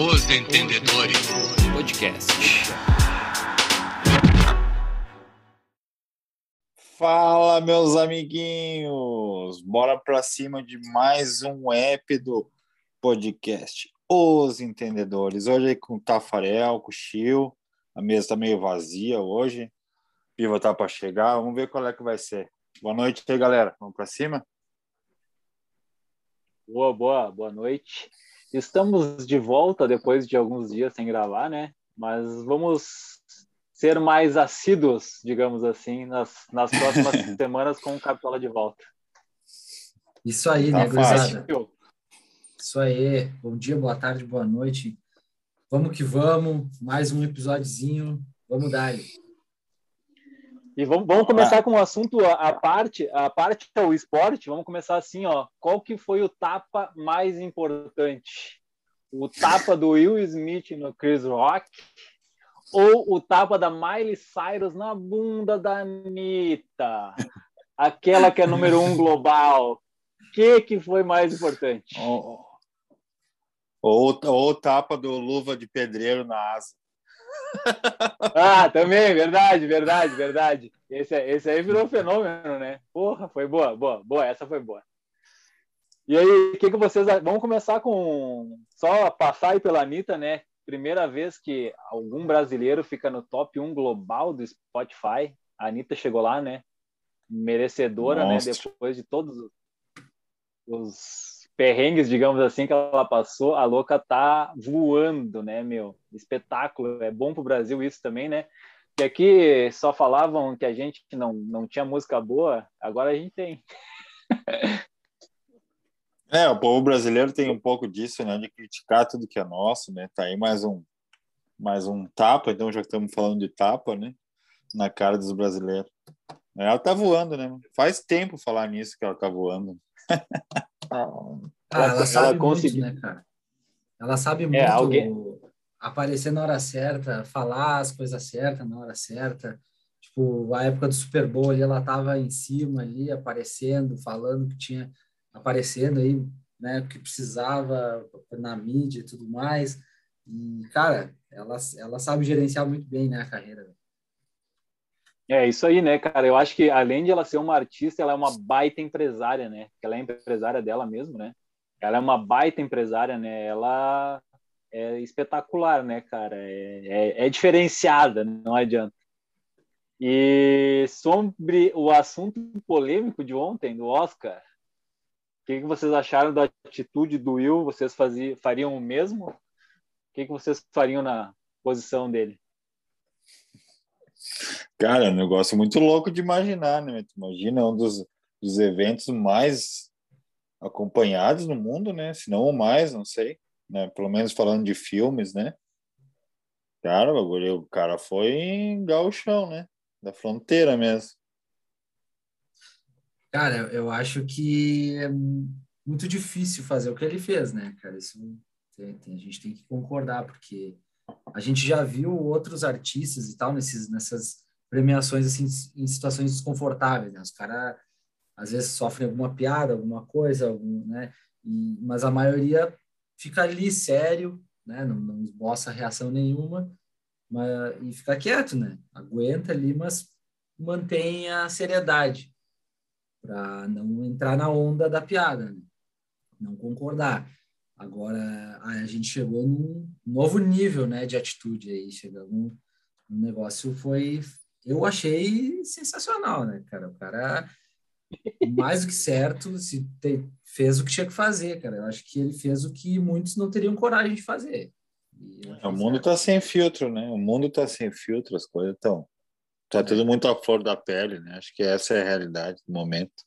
Os Entendedores Podcast. Fala, meus amiguinhos! Bora para cima de mais um app do podcast Os Entendedores. Hoje aí com o Tafarel, com o Chil. A mesa tá meio vazia hoje. Piva tá para chegar. Vamos ver qual é que vai ser. Boa noite aí, galera. Vamos para cima? Boa, boa, boa noite. Estamos de volta depois de alguns dias sem gravar, né? Mas vamos ser mais assíduos, digamos assim, nas, nas próximas semanas com o Capitola de volta. Isso aí, tá né, gurizada? Isso aí. Bom dia, boa tarde, boa noite. Vamos que vamos. Mais um episódiozinho. Vamos dar. E vamos, vamos começar ah. com o um assunto a parte, a parte é o esporte. Vamos começar assim, ó. Qual que foi o tapa mais importante? O tapa do Will Smith no Chris Rock ou o tapa da Miley Cyrus na bunda da Anitta? Aquela que é número um global. O que, que foi mais importante? Ou, ou, ou o tapa do luva de pedreiro na asa. ah, também, verdade, verdade, verdade. Esse, esse aí virou fenômeno, né? Porra, foi boa, boa, boa, essa foi boa. E aí, o que, que vocês. Vamos começar com. Só passar aí pela Anitta, né? Primeira vez que algum brasileiro fica no top 1 global do Spotify. A Anitta chegou lá, né? Merecedora? Nossa. né? Depois de todos os perrengues, digamos assim, que ela passou, a louca tá voando, né, meu? Espetáculo. É bom pro Brasil isso também, né? Que aqui só falavam que a gente não, não tinha música boa, agora a gente tem. É, o povo brasileiro tem um pouco disso, né, de criticar tudo que é nosso, né? Tá aí mais um mais um tapa, então já estamos falando de tapa, né? Na cara dos brasileiros. Ela tá voando, né? Faz tempo falar nisso que ela tá voando. Ah, ela, ela sabe conseguiu. muito, né, cara? Ela sabe é, muito é, alguém... aparecer na hora certa, falar as coisas certas na hora certa. Tipo, a época do Super Bowl ali, ela tava em cima ali, aparecendo, falando que tinha aparecendo aí, né, que precisava na mídia e tudo mais. E, cara, ela, ela sabe gerenciar muito bem, né, a carreira. É isso aí, né, cara? Eu acho que além de ela ser uma artista, ela é uma baita empresária, né? Ela é empresária dela mesmo, né? Ela é uma baita empresária, né? Ela é espetacular, né, cara? É, é, é diferenciada, não adianta. E sobre o assunto polêmico de ontem, do Oscar, o que, que vocês acharam da atitude do Will? Vocês faziam, fariam o mesmo? O que, que vocês fariam na posição dele? Cara, é um negócio muito louco de imaginar, né? imagina um dos, dos eventos mais acompanhados no mundo, né? Se não o mais, não sei, né? Pelo menos falando de filmes, né? Cara, o, o cara foi gauchão, né? Da fronteira mesmo. Cara, eu acho que é muito difícil fazer o que ele fez, né, cara? Isso tem, tem, a gente tem que concordar, porque a gente já viu outros artistas e tal nesses, nessas premiações assim em situações desconfortáveis, né? Os caras às vezes sofrem alguma piada, alguma coisa, algum, né? E, mas a maioria fica ali sério, né? Não, não esboça reação nenhuma, mas e fica quieto, né? Aguenta ali, mas mantém a seriedade para não entrar na onda da piada, né? não concordar. Agora a gente chegou num novo nível, né, de atitude aí, chegamos um negócio foi eu achei sensacional, né, cara? O cara mais do que certo, se te, fez o que tinha que fazer, cara. Eu acho que ele fez o que muitos não teriam coragem de fazer. O mundo está sem filtro, né? O mundo está sem filtro, as coisas estão. Tá é. tudo muito à flor da pele, né? Acho que essa é a realidade do momento.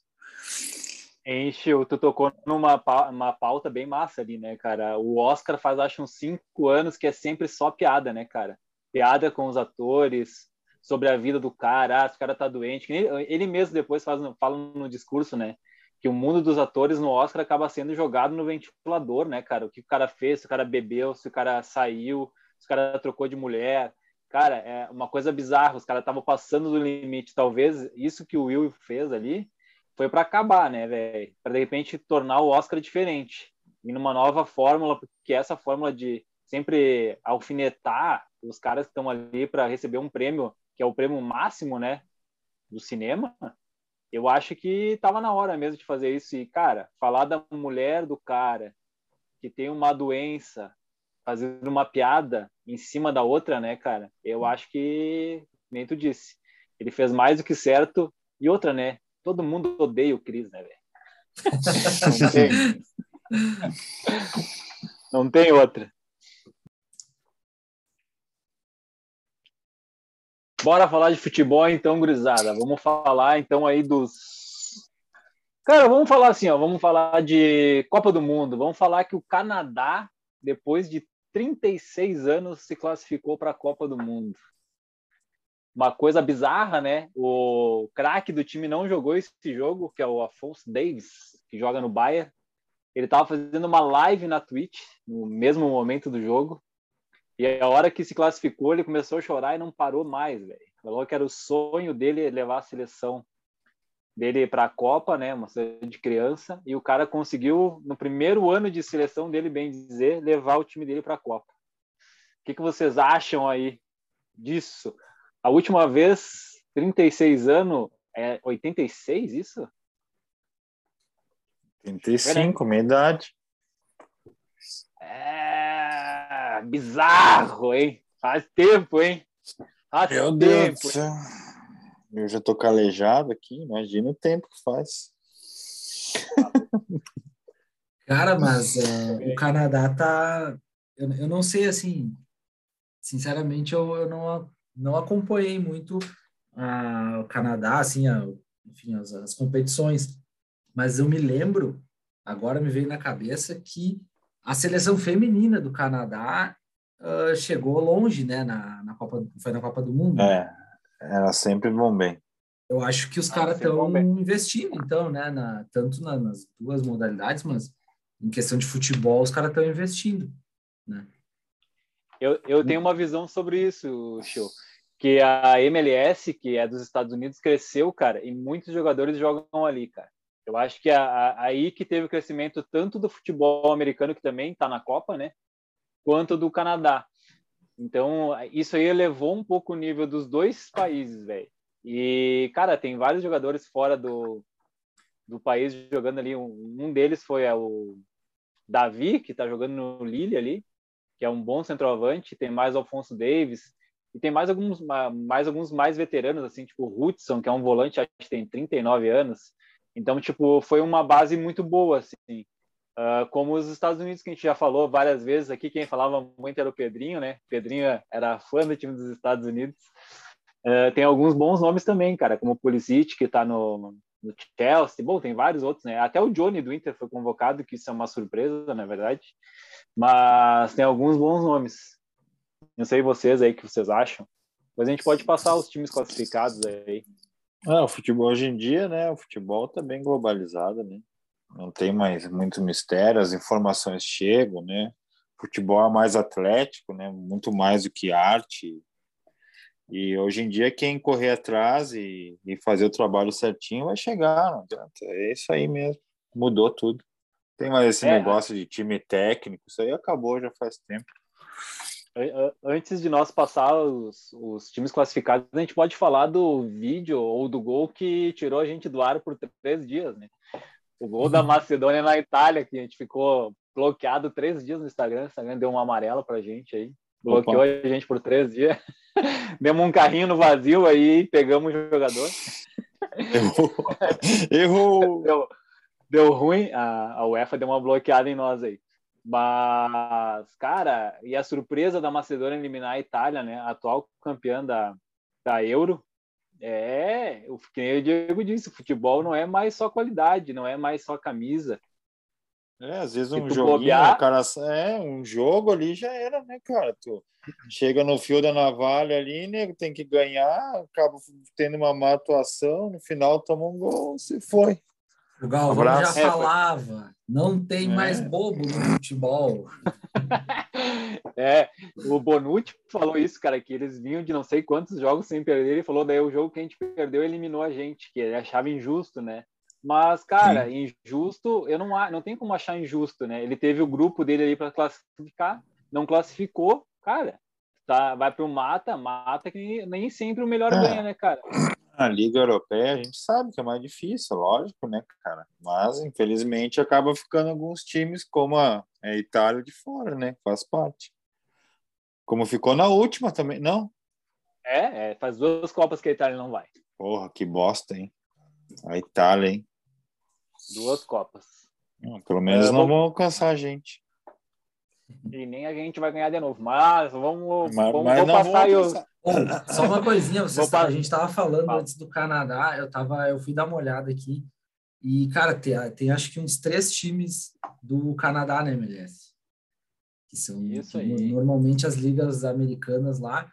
Encheu, tu tocou numa uma pauta bem massa ali, né, cara? O Oscar faz, acho, uns cinco anos que é sempre só piada, né, cara? Piada com os atores, sobre a vida do cara, ah, esse cara tá doente. Ele mesmo depois faz, fala no discurso, né? Que o mundo dos atores no Oscar acaba sendo jogado no ventilador, né, cara? O que o cara fez, se o cara bebeu, se o cara saiu, se o cara trocou de mulher. Cara, é uma coisa bizarra. Os caras estavam passando do limite. Talvez isso que o Will fez ali foi para acabar, né, velho? Para de repente tornar o Oscar diferente e numa nova fórmula, porque essa fórmula de sempre alfinetar os caras que estão ali para receber um prêmio, que é o prêmio máximo, né, do cinema, eu acho que estava na hora mesmo de fazer isso. E, cara, falar da mulher do cara que tem uma doença, fazendo uma piada em cima da outra, né, cara? Eu acho que, nem tu disse, ele fez mais do que certo. E outra, né? Todo mundo odeia o Cris, né, velho? Não tem. Não tem outra. Bora falar de futebol então, gurizada. Vamos falar então aí dos. Cara, vamos falar assim, ó. Vamos falar de Copa do Mundo. Vamos falar que o Canadá, depois de 36 anos, se classificou para a Copa do Mundo. Uma coisa bizarra, né? O craque do time não jogou esse jogo, que é o Afonso Davis, que joga no Bayern. Ele estava fazendo uma live na Twitch no mesmo momento do jogo. E a hora que se classificou, ele começou a chorar e não parou mais, velho. Falou que era o sonho dele levar a seleção dele para a Copa, né, uma seleção de criança, e o cara conseguiu no primeiro ano de seleção dele, bem dizer, levar o time dele para a Copa. O que, que vocês acham aí disso? A última vez, 36 anos, é 86 isso? 85, minha idade. É bizarro, hein? Faz tempo, hein? Faz Meu tempo. Deus do céu. Eu já tô calejado aqui, imagina o tempo que faz. Cara, mas é, o Canadá tá. Eu, eu não sei, assim. Sinceramente, eu, eu não, não acompanhei muito a, o Canadá, assim, a, enfim, as, as competições. Mas eu me lembro, agora me veio na cabeça, que a seleção feminina do Canadá uh, chegou longe, né, na, na Copa, foi na Copa do Mundo. É, ela sempre vão bem. Eu acho que os caras estão investindo, então, né, na, tanto na- nas duas modalidades, mas em questão de futebol, os caras estão investindo, né? Eu, eu tenho uma visão sobre isso, Show. Que a MLS, que é dos Estados Unidos, cresceu, cara, e muitos jogadores jogam ali, cara. Eu acho que a, a- aí que teve o crescimento tanto do futebol americano, que também está na Copa, né? Quanto do Canadá. Então, isso aí elevou um pouco o nível dos dois países, velho. E, cara, tem vários jogadores fora do, do país jogando ali. Um, um deles foi é, o Davi, que tá jogando no Lille ali, que é um bom centroavante. Tem mais Alfonso Davis. E tem mais alguns ma- mais, alguns mais veteranos, assim, tipo o Hudson, que é um volante, acho que tem 39 anos. Então, tipo, foi uma base muito boa, assim. Ah, como os Estados Unidos, que a gente já falou várias vezes aqui, quem falava muito era o Pedrinho, né? Pedrinho era fã do time dos Estados Unidos. Ah, tem alguns bons nomes também, cara, como o Pulisic, que tá no, no Chelsea. Bom, tem vários outros, né? Até o Johnny do Inter foi convocado, que isso é uma surpresa, na verdade. Mas tem alguns bons nomes. Não sei vocês aí o que vocês acham. Depois a gente pode passar os times classificados aí. Ah, o futebol hoje em dia, né? O futebol tá bem globalizado, né? Não tem mais muito mistério, as informações chegam, né? O futebol é mais atlético, né? Muito mais do que arte. E hoje em dia, quem correr atrás e, e fazer o trabalho certinho vai chegar, não adianta. É isso aí mesmo. Mudou tudo. Tem mais esse É. negócio de time técnico, isso aí acabou já faz tempo. An- an- Antes de nós passar os, os times classificados, a gente pode falar do vídeo ou do gol que tirou a gente do ar por três dias, né? O gol da Macedônia na Itália, que a gente ficou bloqueado três dias no Instagram. O Instagram deu uma amarela pra gente aí. Bloqueou a gente por três dias. Demos um carrinho no vazio aí, pegamos o jogador. Errou. Errou. Deu, deu ruim, a, a UEFA deu uma bloqueada em nós aí. Mas, cara, e a surpresa da Macedônia eliminar a Itália, né? Atual campeã da, da Euro. É, o que o Diego disse, o futebol não é mais só qualidade, não é mais só camisa. É, às vezes um joguinho, bobear- cara, é, um jogo ali já era, né, cara? Tu chega no fio da navalha ali, nego, tem que ganhar, acaba tendo uma má atuação, no final toma um gol, se foi. O Galvão Abraço. já É, falava, não tem É. mais bobo no futebol. É, o Bonucci falou isso, cara, que eles vinham de não sei quantos jogos sem perder. Ele falou daí o jogo que a gente perdeu eliminou a gente, que ele achava injusto, né? Mas, cara, injusto, eu não, não tem como achar injusto, né? Ele teve o grupo dele ali para classificar, não classificou, cara, tá, vai para o mata, mata que nem sempre o melhor É. ganha, né, cara? A Liga Europeia, a gente sabe que é mais difícil, lógico, né, cara? Mas, infelizmente, acaba ficando alguns times como a, a Itália de fora, né? Faz parte. Como ficou na última também. Não? É, é, faz duas Copas que a Itália não vai. Porra, que bosta, hein? A Itália, hein? Duas Copas. Pelo menos É, não vão alcançar a gente. E nem a gente vai ganhar de novo. Mas vamos, Mas, vamos mas vou não vão passar aí o. alcançar. Ô, só uma coisinha, vocês, pa- a gente estava falando Fala. antes do Canadá, eu tava, eu fui dar uma olhada aqui e cara, tem, tem acho que uns três times do Canadá na MLS, que são Isso que aí. normalmente as ligas americanas lá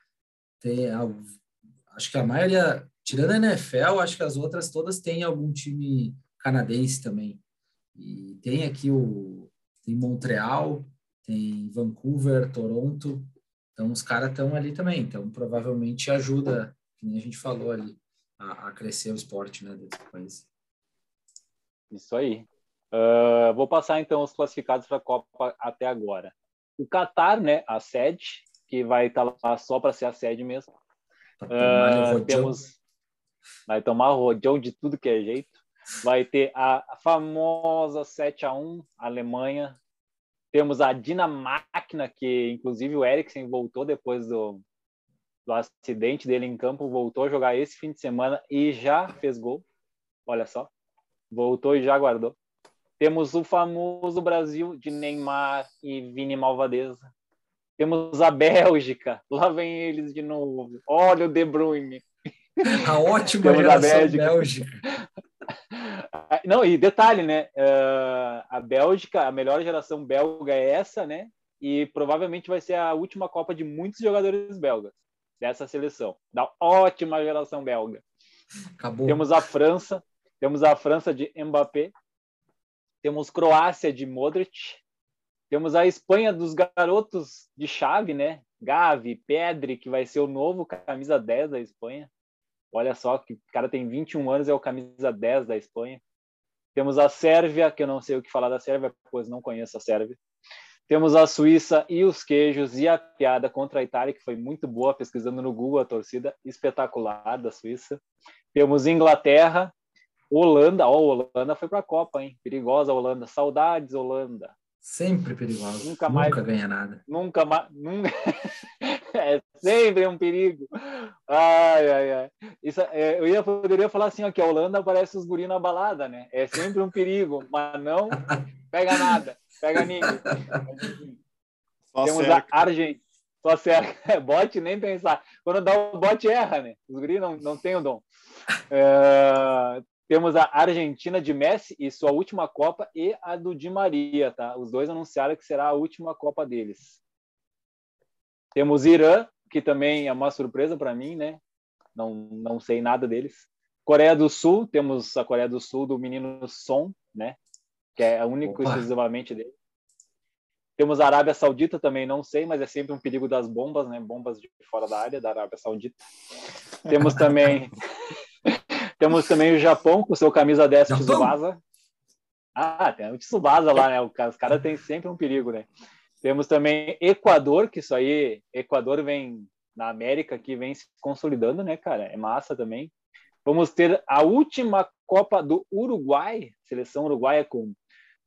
tem, a- acho que a maioria, tirando a NFL, acho que as outras todas têm algum time canadense também. E tem aqui o tem Montreal, tem Vancouver, Toronto. Então os caras estão ali também. Então provavelmente ajuda, que nem a gente falou ali, a, a crescer o esporte, né, desse país. Isso aí. Ah, vou passar então os classificados para a Copa até agora. O Catar, né, a sede, que vai estar lá só para ser a sede mesmo. Rodeio. temos vai tomar rodeio de tudo que é jeito. Vai ter a famosa 7 a 1 Alemanha. Temos a Dinamáquina, que inclusive o Eriksen voltou depois do, do acidente dele em campo, voltou a jogar esse fim de semana e já fez gol. Olha só. Voltou e já guardou. Temos o famoso Brasil de Neymar e Vini Malvadeza. Temos a Bélgica. Lá vem eles de novo. Olha o De Bruyne. A ótima Temos a geração Bélgica. Bélgica. Ah, Não, e detalhe, né? ah, a Bélgica, a melhor geração belga é essa, né? E provavelmente vai ser a última Copa de muitos jogadores belgas dessa seleção, da ótima geração belga. Acabou. Temos a França, temos a França de Mbappé, temos Croácia de Modric, temos a Espanha dos garotos de chave, né? Gavi, Pedri, que vai ser o novo camisa 10 da Espanha. Olha só que o cara tem 21 anos, é o camisa 10 da Espanha. Temos a Sérvia, que eu não sei o que falar da Sérvia, pois não conheço a Sérvia. Temos a Suíça e os queijos e a piada contra a Itália, que foi muito boa, pesquisando no Google a torcida espetacular da Suíça. Temos Inglaterra, Holanda, ó, Holanda foi para a Copa, hein? Perigosa Holanda, saudades Holanda. Sempre perigoso. Nunca Nunca, mais- ganha nada. Nunca mais, nunca... é sempre um perigo. Ai, ai, ai. Isso, é, eu ia, poderia falar assim, ó, que a Holanda parece os guri na balada, né? É sempre um perigo, mas não pega nada, pega ninguém. Só Temos cerca. a Argentina. Só cerca. Bote nem pensar. Quando dá o bote, erra, né? Os guri não, não tem o dom. É, temos a Argentina de Messi e sua última Copa e a do Di Maria, tá? Os dois anunciaram que será a última Copa deles. Temos Irã, que também é uma surpresa para mim, né? Não, não sei nada deles. Coreia do Sul, temos a Coreia do Sul do menino Son, né? Que é a única Opa. exclusivamente dele. Temos a Arábia Saudita também, não sei, mas é sempre um perigo das bombas, né? Bombas de fora da área da Arábia Saudita. Temos também temos também o Japão com seu camisa 10 Japão? Tsubasa. Ah, tem o Tsubasa lá, né? O Os caras têm sempre um perigo, né? Temos também Equador, que isso aí, Equador vem na América que vem se consolidando, né, cara? É massa também. Vamos ter a última Copa do Uruguai, seleção uruguaia com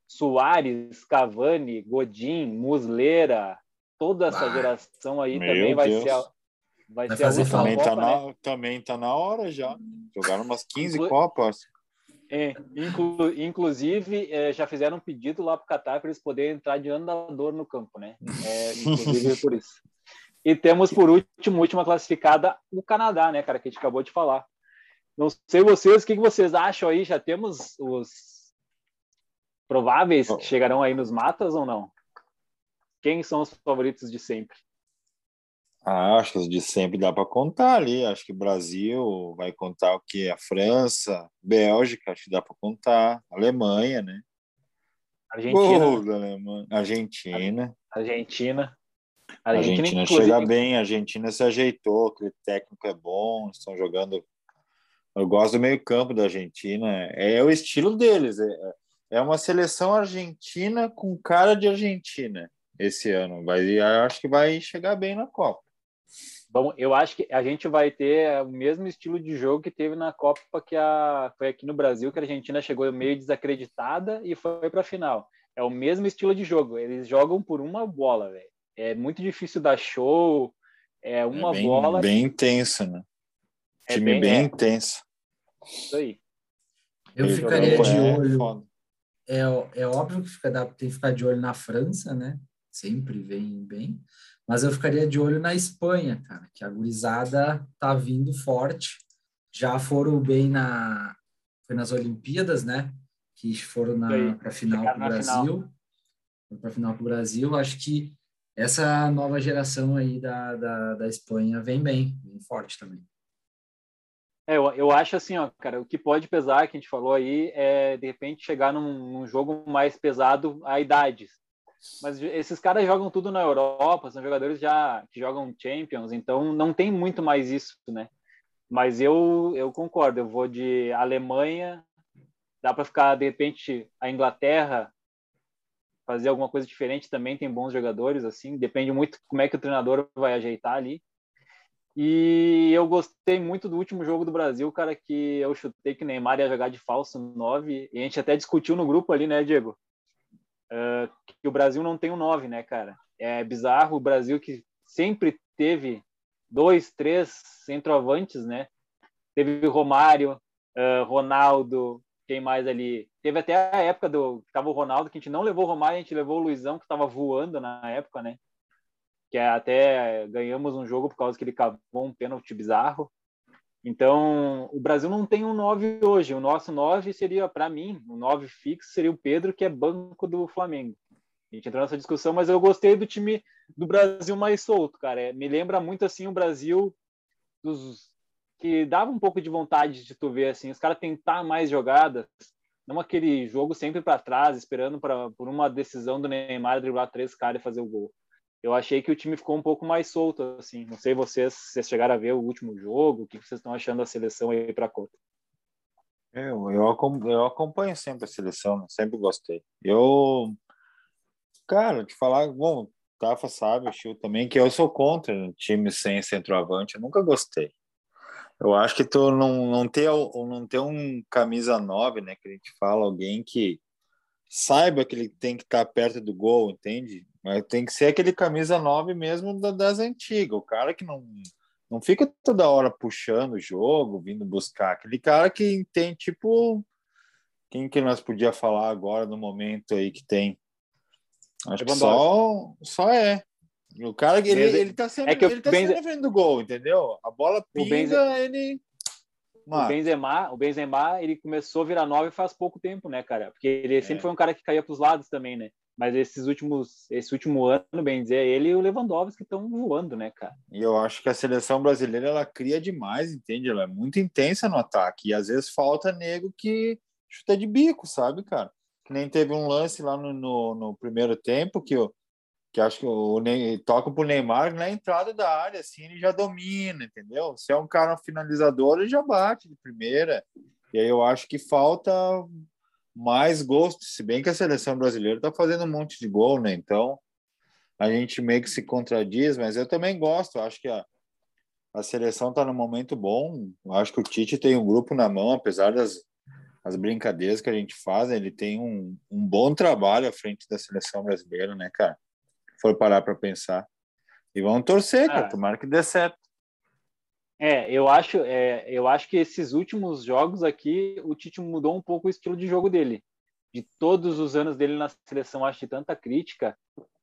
Soares, Cavani, Godin, Muslera, toda essa Ah, geração aí também vai Deus. ser a, vai Vai ser a última Também tá, Copa, né? na, também tá na hora já. Jogaram umas 15 Inclu- Copas. É, inclu- inclusive, é, já fizeram um pedido lá para o Qatar para eles poderem entrar de andador no campo, né? É, inclusive por isso. E temos, por último, última classificada, o Canadá, né, cara, que a gente acabou de falar. Não sei vocês, o que que vocês acham aí? Já temos os prováveis que chegarão aí nos matas ou não? Quem são os favoritos de sempre? Ah, acho que de sempre dá para contar ali. Acho que Brasil vai contar o que? A França, Bélgica, acho que dá para contar. Alemanha, né? Argentina, Gol da Alemanha. Argentina. Argentina. Argentina inclusive, chega bem, a Argentina se ajeitou, aquele técnico é bom, estão jogando. Eu gosto do meio-campo da Argentina, é o estilo deles. É, é uma seleção argentina com cara de Argentina. esse ano. Vai, acho que vai chegar bem na Copa. Bom, eu acho que a gente vai ter o mesmo estilo de jogo que teve na Copa que a, foi aqui no Brasil, que a Argentina chegou meio desacreditada e foi para a final. É o mesmo estilo de jogo. Eles jogam por uma bola, velho. É muito difícil dar show. É uma é bem, bola. Bem intenso, né? É Time bem- bem, é. intenso. Isso aí. Eu Ele ficaria de é olho. É, é óbvio que fica, dá, tem que ficar de olho na França, né? Sempre vem bem. Mas eu ficaria de olho na Espanha, cara, que a gurizada tá vindo forte. Já foram bem na. Foi nas Olimpíadas, né? Que foram aí. para final na Brasil. Para final pro Brasil. Acho que essa nova geração aí da, da, da Espanha vem bem, vem forte também. É, eu, eu acho assim, ó, cara, o que pode pesar, que a gente falou aí, é de repente chegar num, num jogo mais pesado a idades. Mas esses caras jogam tudo na Europa, são jogadores já que jogam Champions, então não tem muito mais isso, né? Mas eu, eu concordo, eu vou de Alemanha, dá para ficar, de repente, a Inglaterra, fazer alguma coisa diferente também, tem bons jogadores, assim, depende muito como é que o treinador vai ajeitar ali. E eu gostei muito do último jogo do Brasil, cara, que eu chutei que Neymar ia jogar de falso 9, e a gente até discutiu no grupo ali, né, Diego? Ah, que o Brasil não tem um 9, né, cara? É bizarro o Brasil que sempre teve dois, três centroavantes, né? Teve Romário, ah, Ronaldo, quem mais ali? Teve até a época do que tava o Ronaldo, que a gente não levou o Romário, a gente levou o Luizão, que estava voando na época, né? Que até ganhamos um jogo por causa que ele cavou um pênalti bizarro. Então, o Brasil não tem um 9 hoje. O nosso 9 seria, para mim, o 9 fixo seria o Pedro, que é banco do Flamengo. A gente entrou nessa discussão, mas eu gostei do time do Brasil mais solto, cara. É, me lembra muito assim o Brasil dos que dava um pouco de vontade de tu ver assim, os caras tentar mais jogadas, não aquele jogo sempre para trás, esperando pra, por uma decisão do Neymar driblar três caras e fazer o gol. Eu achei que o time ficou um pouco mais solto, assim. Não sei vocês, se vocês chegaram a ver o último jogo, o que vocês estão achando da seleção aí para a Copa? Eu, eu, acom- eu acompanho sempre a seleção, né? sempre gostei. Eu, cara, te falar, bom, Tafa sabe, o Chiu também, que eu sou contra time sem centroavante, eu nunca gostei. Eu acho que tu não, não ter, não ter um camisa 9, né, que a gente fala, alguém que saiba que ele tem que estar perto do gol, entende? Mas tem que ser aquele camisa 9 mesmo da- das antigas, o cara que não, não fica toda hora puxando o jogo, vindo buscar. Aquele cara que tem, tipo, quem que nós podia falar agora no momento aí que tem? Acho que só, só é. O cara que ele, ele tá sempre, é que o ele tá Benze- sempre na frente do gol, entendeu? A bola pinga, Benze- ele. O Mata. Benzema, o Benzema, ele começou a virar nove faz pouco tempo, né, cara? Porque ele sempre É. foi um cara que caía para os lados também, né? Mas esses últimos, esse último ano, bem dizer, ele e o Lewandowski estão voando, né, cara? E eu acho que a seleção brasileira ela cria demais, entende? Ela é muito intensa no ataque. E às vezes falta nego que chuta de bico, sabe, cara? Que nem teve um lance lá no, no, no primeiro tempo que, eu, que acho que o Ney, toca pro Neymar na entrada da área, assim, ele já domina, entendeu? Se é um cara finalizador, ele já bate de primeira. E aí eu acho que falta mais gosto, se bem que a seleção brasileira tá fazendo um monte de gol, né? Então, a gente meio que se contradiz, mas eu também gosto. Acho que a, a seleção está num momento bom. Acho que o Tite tem um grupo na mão, apesar das as brincadeiras que a gente faz, ele tem um, um bom trabalho à frente da seleção brasileira, né, cara? For parar para pensar. E vamos torcer, cara. Ah. Tomara que dê certo. É, eu acho, é, eu acho que esses últimos jogos aqui, o Tite mudou um pouco o estilo de jogo dele. De todos os anos dele na seleção, acho de tanta crítica.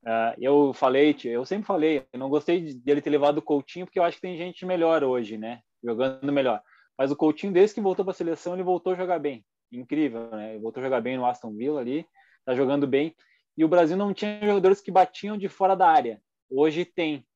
ah, eu falei, eu sempre falei, eu não gostei de- dele ter levado o Coutinho, porque eu acho que tem gente melhor hoje, né? Jogando melhor. Mas o Coutinho, desde que voltou para a seleção, ele voltou a jogar bem. Incrível, né? Ele voltou a jogar bem no Aston Villa ali, tá jogando bem. E o Brasil não tinha jogadores que batiam de fora da área. Hoje tem,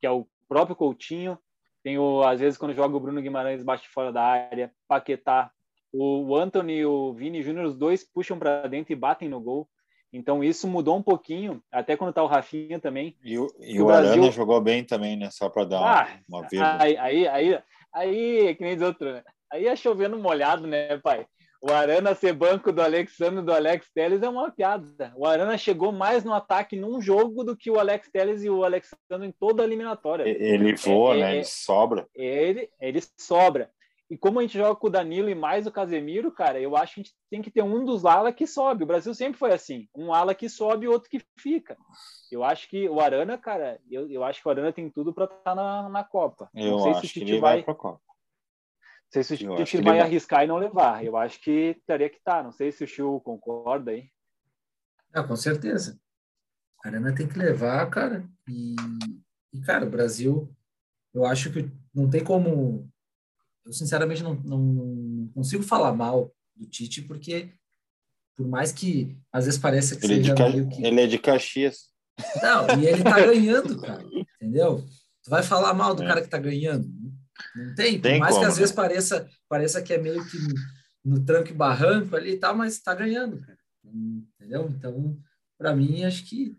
que é o próprio Coutinho, tem o, às vezes quando joga o Bruno Guimarães bate fora da área, Paquetá, o, Anthony e o Vini Júnior, os dois puxam para dentro e batem no gol. Então isso mudou um pouquinho, até quando tá o Rafinha também. E o, e O o Brasil- Arana jogou bem também, né? Só para dar uma, Ah, uma vírgula. Aí, aí, aí, aí, que nem diz outro, né? Aí é chovendo molhado, né, pai? O Arana ser banco do Alexandre do Alex Telles é uma piada. O Arana chegou mais no ataque num jogo do que o Alex Telles e o Alexandre em toda a eliminatória. Ele voa, É, né? é, Ele sobra. Ele, ele sobra. E como a gente joga com o Danilo e mais o Casemiro, cara, eu acho que a gente tem que ter um dos ala que sobe. O Brasil sempre foi assim: um ala que sobe e outro que fica. Eu acho que o Arana, cara, eu, eu acho que o Arana tem tudo para estar na, na Copa. Eu não sei se acho o que Tite ele vai, vai pra Copa. Não sei se o Tite vai arriscar e não levar. Eu acho que teria que estar. Não sei se o Chiu concorda aí. Ah, com certeza. A Arana tem que levar, cara. E, e, cara, o Brasil, eu acho que não tem como. Eu, sinceramente, não, não, não consigo falar mal do Tite, porque, por mais que às vezes pareça que Ele é, de seja Ca- meio que. ele é de Caxias. Não, e ele tá ganhando, cara. Entendeu? Tu vai falar mal do É. cara que tá ganhando? Não tem. Por Tem mais como, que às né? vezes pareça, pareça que é meio que no, no tranco e barranco ali e tal, mas tá ganhando, cara. Entendeu? Então, para mim, acho que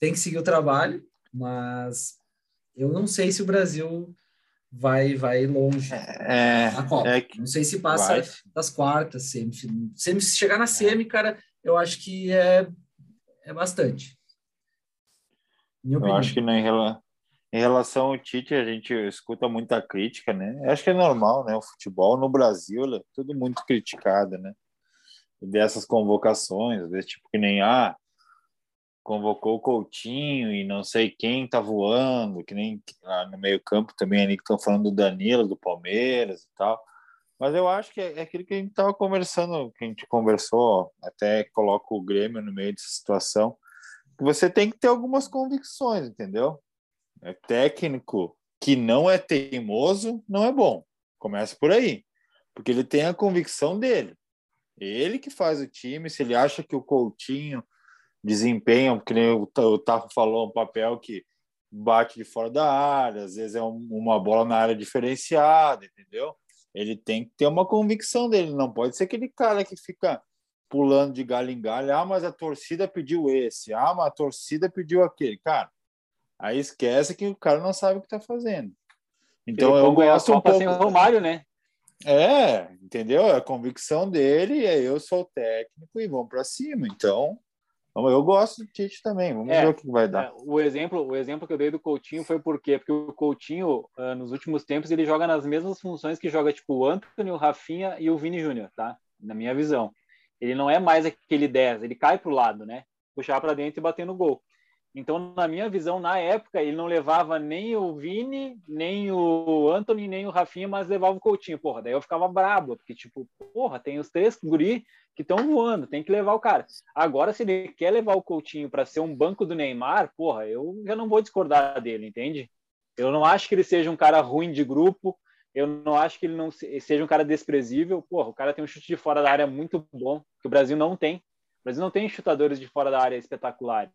tem que seguir o trabalho, mas eu não sei se o Brasil vai vai longe É, na Copa. é que Não sei se passa vai. das quartas, semi, semi, se chegar na semi, cara, eu acho que é, é bastante. Eu opinião. acho que né, em, rela- em relação ao Tite, a gente escuta muita crítica, né? Eu acho que é normal, né? O futebol no Brasil é tudo muito criticado, né? Dessas convocações, desse tipo que nem ah, convocou o Coutinho e não sei quem tá voando, que nem lá no meio-campo também ali que estão falando do Danilo, do Palmeiras e tal. Mas eu acho que é é aquilo que a gente estava conversando, que a gente conversou, até coloca o Grêmio no meio dessa situação você tem que ter algumas convicções, entendeu? É técnico que não é teimoso, não é bom. Começa por aí, porque ele tem a convicção dele. Ele que faz o time, se ele acha que o Coutinho desempenha, porque o Ta- o Tafa falou, um papel que bate de fora da área, às vezes é um- uma bola na área diferenciada, entendeu? Ele tem que ter uma convicção dele, não pode ser aquele cara que fica pulando de galho em galho. Ah, mas a torcida pediu esse. Ah, mas a torcida pediu aquele. Cara, aí esquece que o cara não sabe o que está fazendo. Então eu gosto um pouco. sem o Romário, né? É, entendeu? É a convicção dele, é eu sou o técnico e vamos para cima. Então, eu gosto do Tite também. Vamos É, ver o que vai dar. É, o exemplo, o exemplo que eu dei do Coutinho foi por quê? Porque o Coutinho, ah, nos últimos tempos, ele joga nas mesmas funções que joga tipo o Anthony, o Rafinha e o Vini Júnior, tá? Na minha visão. Ele não é mais aquele 10, ele cai pro lado, né? Puxar para dentro e bater no gol. Então, na minha visão, na época, ele não levava nem o Vini, nem o Anthony, nem o Rafinha, mas levava o Coutinho. Porra, daí eu ficava brabo, porque, tipo, porra, tem os três guri que estão voando, tem que levar o cara. Agora, se ele quer levar o Coutinho para ser um banco do Neymar, porra, eu já não vou discordar dele, entende? Eu não acho que ele seja um cara ruim de grupo, eu não acho que ele não se- seja um cara desprezível. Porra, o cara tem um chute de fora da área muito bom, que o Brasil não tem. O Brasil não tem chutadores de fora da área espetaculares.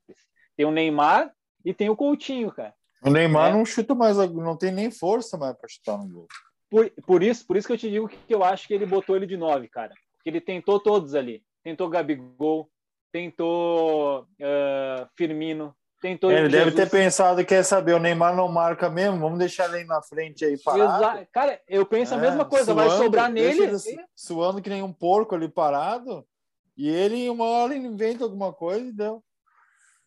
Tem o Neymar e tem o Coutinho, cara. O Neymar É. não chuta mais, não tem nem força mais para chutar no gol. Por, por isso, por isso que eu te digo que eu acho que ele botou ele de nove, cara. Porque ele tentou todos ali. Tentou Gabigol, tentou ah, Firmino, tentou. Ele deve ter Jesus. pensado, quer saber, o Neymar não marca mesmo, vamos deixar ele aí na frente aí parado. Exa- Cara, eu penso a É, mesma coisa, vai suando, sobrar deixa nele. ele suando que nem um porco ali parado. E ele, uma hora, ele inventa alguma coisa e deu.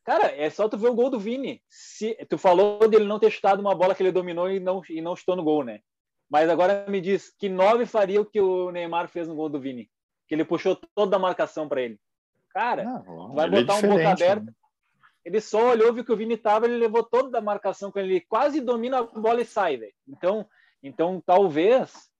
Cara, é só tu ver o gol do Vini. Se, tu falou dele não ter chutado uma bola que ele dominou e não, e não chutou no gol, né? Mas agora me diz que nove faria o que o Neymar fez no gol do Vini. Que ele puxou toda a marcação para ele. Cara, Ah, vai ele é botar um boca aberta. né? ele só olhou, viu que o Vini tava, ele levou toda a marcação com ele, quase domina a bola e sai, velho. Então, então talvez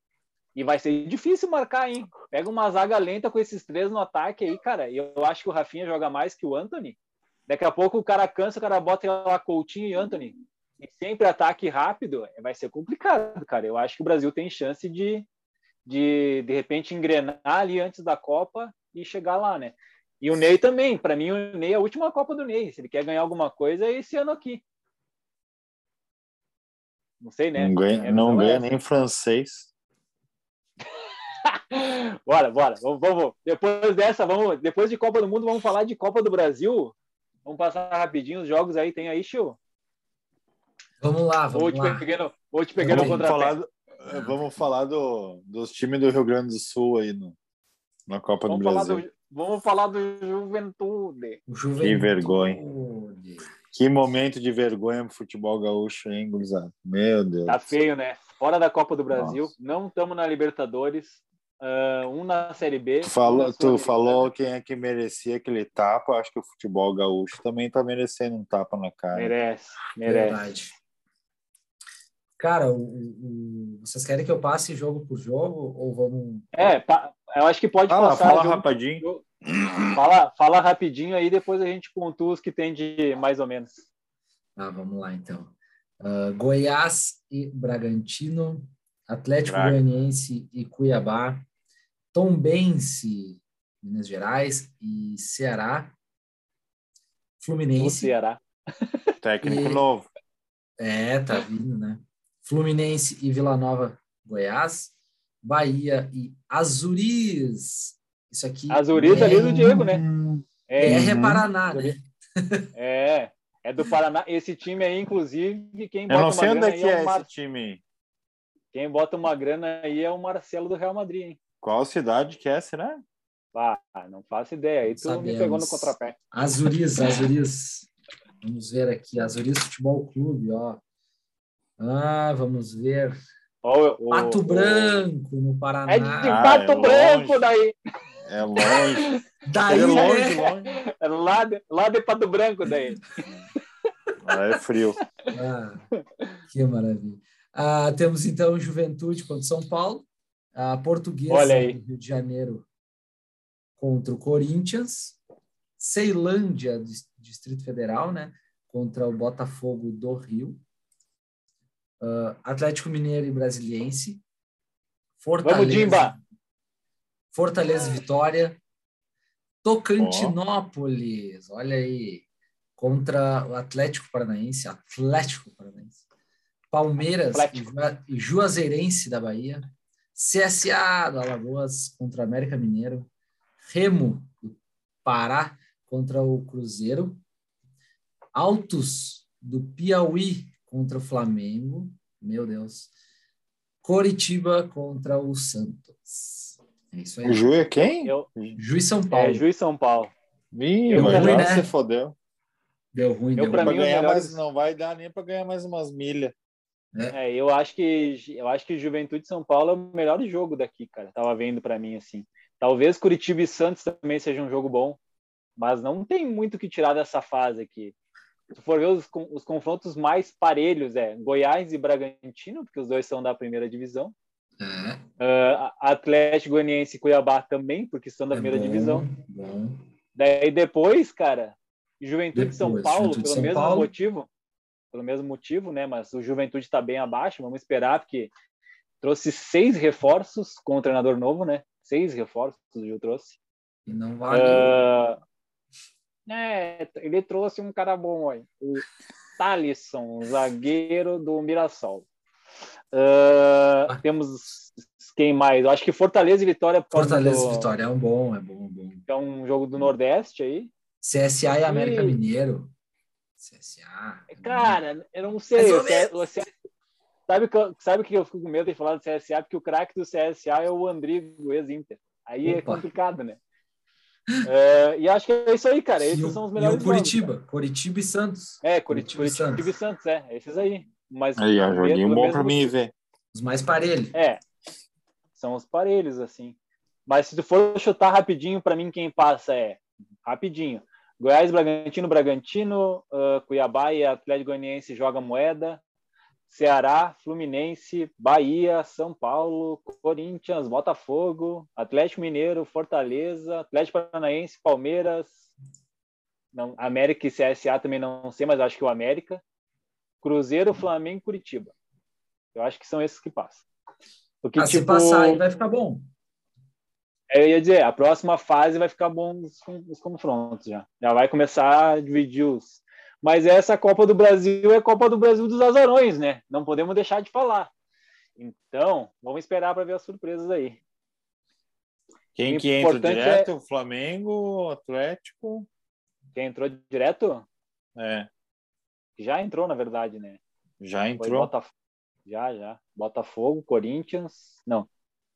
e vai ser difícil marcar, hein? Pega uma zaga lenta com esses três no ataque aí, cara. E eu acho que o Rafinha joga mais que o Anthony. Daqui a pouco o cara cansa, o cara bota lá Coutinho e Anthony. E sempre ataque rápido, vai ser complicado, cara. Eu acho que o Brasil tem chance de, de, de repente, engrenar ali antes da Copa e chegar lá, né? E o Ney também. Para mim, o Ney é a última Copa do Ney. Se ele quer ganhar alguma coisa, é esse ano aqui. Não sei, né? Não ganha, não é ganha nem francês. bora, bora. Vamos, vamos. Depois dessa, vamos. Depois de Copa do Mundo, vamos falar de Copa do Brasil. Vamos passar rapidinho os jogos aí. Tem aí, Chiu? Vamos lá, Ou vamos te lá. peguei no, ou te peguei no Vamos falar, do- vamos falar do, dos times do Rio Grande do Sul aí. No, na Copa do Vamos falar Brasil. do, vamos falar do Juventude. Juventude. Que vergonha. Que momento de vergonha pro futebol gaúcho, hein, gurizada? Meu Deus. Tá feio, né? Fora da Copa do Brasil, Nossa. não estamos na Libertadores, ah, um na Série B. Tu falou, tu falou quem é que merecia aquele tapa. Acho que o futebol gaúcho também tá merecendo um tapa na cara. Merece, merece. Verdade. Cara, o, o- vocês querem que eu passe jogo por jogo ou vamos. É, pa- eu acho que pode Fala, passar. fala jogo- rapidinho. jogo- Fala, fala rapidinho aí, depois a gente pontua os que tem de mais ou menos. Ah, vamos lá então. Ah, Goiás e Bragantino, Atlético Braga. Goianiense e Cuiabá, Tombense, Minas Gerais e Ceará, O Fluminense. Ceará. Técnico E- novo. É, tá vindo, né? Fluminense e Vila Nova, Goiás, Bahia e Azuris. Isso aqui. Azuris é, ali do Diego, né? É, É, Uhum. Paraná, né? é, é do Paraná. Esse time aí, inclusive, quem Eu bota não uma sei onde grana é aí que é é o Mar... esse time. Quem bota uma grana aí é o Marcelo do Real Madrid, hein? Qual cidade que é, será? Ah, não faço ideia. Aí tu me Sabemos. pegou no contrapé. Azuris, Azuris. Vamos ver aqui, Azuris Futebol Clube, ó. Ah, vamos ver. Ó, o- Pato Branco, no Paraná. É de Ah, Pato é Branco longe. daí. É longe. Daí, é né? longe, longe. É lá de, lá de Pato Branco daí. Ah, é frio. Ah, que maravilha. Ah, temos então Juventude contra São Paulo, a Portuguesa do Rio de Janeiro contra o Corinthians, Ceilândia, Dis- Distrito Federal, né, contra o Botafogo do Rio, Ah, Atlético Mineiro e Brasiliense, Fortaleza, Vamos! Fortaleza e Vitória, Tocantinópolis, olha aí, contra o Atlético Paranaense, Atlético Paranaense, Palmeiras Atlético. E Juazeirense da Bahia, CSA do Alagoas contra o América Mineiro, Remo do Pará contra o Cruzeiro, Altos do Piauí contra o Flamengo, meu Deus, Coritiba contra o Santos. É isso aí. O Ju é quem? Eu, Juiz São Paulo. é Juiz São Paulo. Ih, Eu mas ruim, né? se fodeu. Deu ruim, Eu, deu pra Pra ruim. mim, ganhar melhores- mais, não vai dar nem pra ganhar mais umas milhas. É, eu acho que eu acho que Juventude São Paulo é o melhor jogo daqui, cara. Tava vendo pra mim assim. Talvez Curitiba e Santos também seja um jogo bom, mas não tem muito o que tirar dessa fase aqui. Se for ver os, os confrontos mais parelhos, é Goiás e Bragantino, porque os dois são da primeira divisão. É, Ah, Atlético Goianiense e Cuiabá também, porque são da é primeira bom, divisão. Bom. Daí depois, cara, Juventude de São Depois, Paulo, Juventude de pelo São mesmo Paulo. motivo, pelo mesmo motivo, né? Mas o Juventude está bem abaixo, vamos esperar, porque trouxe seis reforços com o treinador novo, né? Seis reforços o Gil trouxe. E não vale. Ah, é, ele trouxe um cara bom aí, o Thalisson, zagueiro do Mirassol. Ah, temos quem mais? Eu acho que Fortaleza e Vitória. Fortaleza do- e Vitória é um bom, é bom, é bom. É um jogo do Nordeste aí. CSA e América E- Mineiro. CSA. é bom. Cara, eu não sei. O C- o Sabe que, eu- sabe que eu fico com medo de falar do CSA? Porque o craque do CSA é o Andrigo, ex-Inter. Aí é Opa. complicado, né? É, e acho que é isso aí, cara. E Esses o, são os e melhores o jogos, Curitiba. Curitiba e Santos. É, Curit- Curitiba e Curitiba, Santos. e Santos, é. Esses aí. Mas Aí, ó, joguinho bom mesmo pra mim ver. Os mais parelhos. É, são os parelhos, assim. Mas se tu for chutar rapidinho, para mim quem passa é rapidinho. Goiás, Bragantino, Bragantino, ah, Cuiabá e Atlético Goianiense joga moeda. Ceará, Fluminense, Bahia, São Paulo, Corinthians, Botafogo, Atlético Mineiro, Fortaleza, Atlético Paranaense, Palmeiras, não, América e CSA também não sei, mas acho que o América, Cruzeiro, Flamengo Curitiba. Eu acho que são esses que passam. Porque, Ah, se tipo, passar aí vai ficar bom. Eu ia dizer, a próxima fase vai ficar bom os, os confrontos já. Já vai começar a dividir os. Mas essa Copa do Brasil é a Copa do Brasil dos azarões, né? Não podemos deixar de falar. Então, vamos esperar para ver as surpresas aí. Quem que entra importante direto? Flamengo, Atlético. Quem entrou direto? É, Já entrou, na verdade, né? já entrou. Já, já. Botafogo, Corinthians. Não,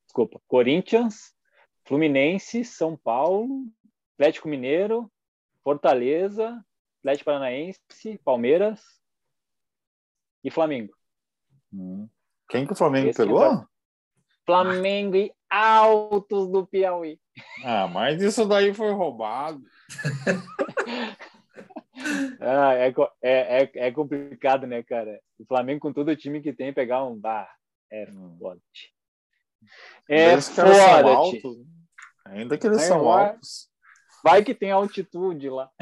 desculpa. Corinthians, Fluminense, São Paulo, Atlético Mineiro, Fortaleza, Atlético Paranaense, Palmeiras e Flamengo. Hum. Quem que o Flamengo Esse pegou? Flamengo e Altos do Piauí. Ah, mas isso daí foi roubado. Ah, é, é, é, é complicado, né, cara? O Flamengo, com todo o time que tem, pegar um bar é Hum. foda. É Esses Ainda que eles Aí são vai- altos. Vai que tem altitude lá.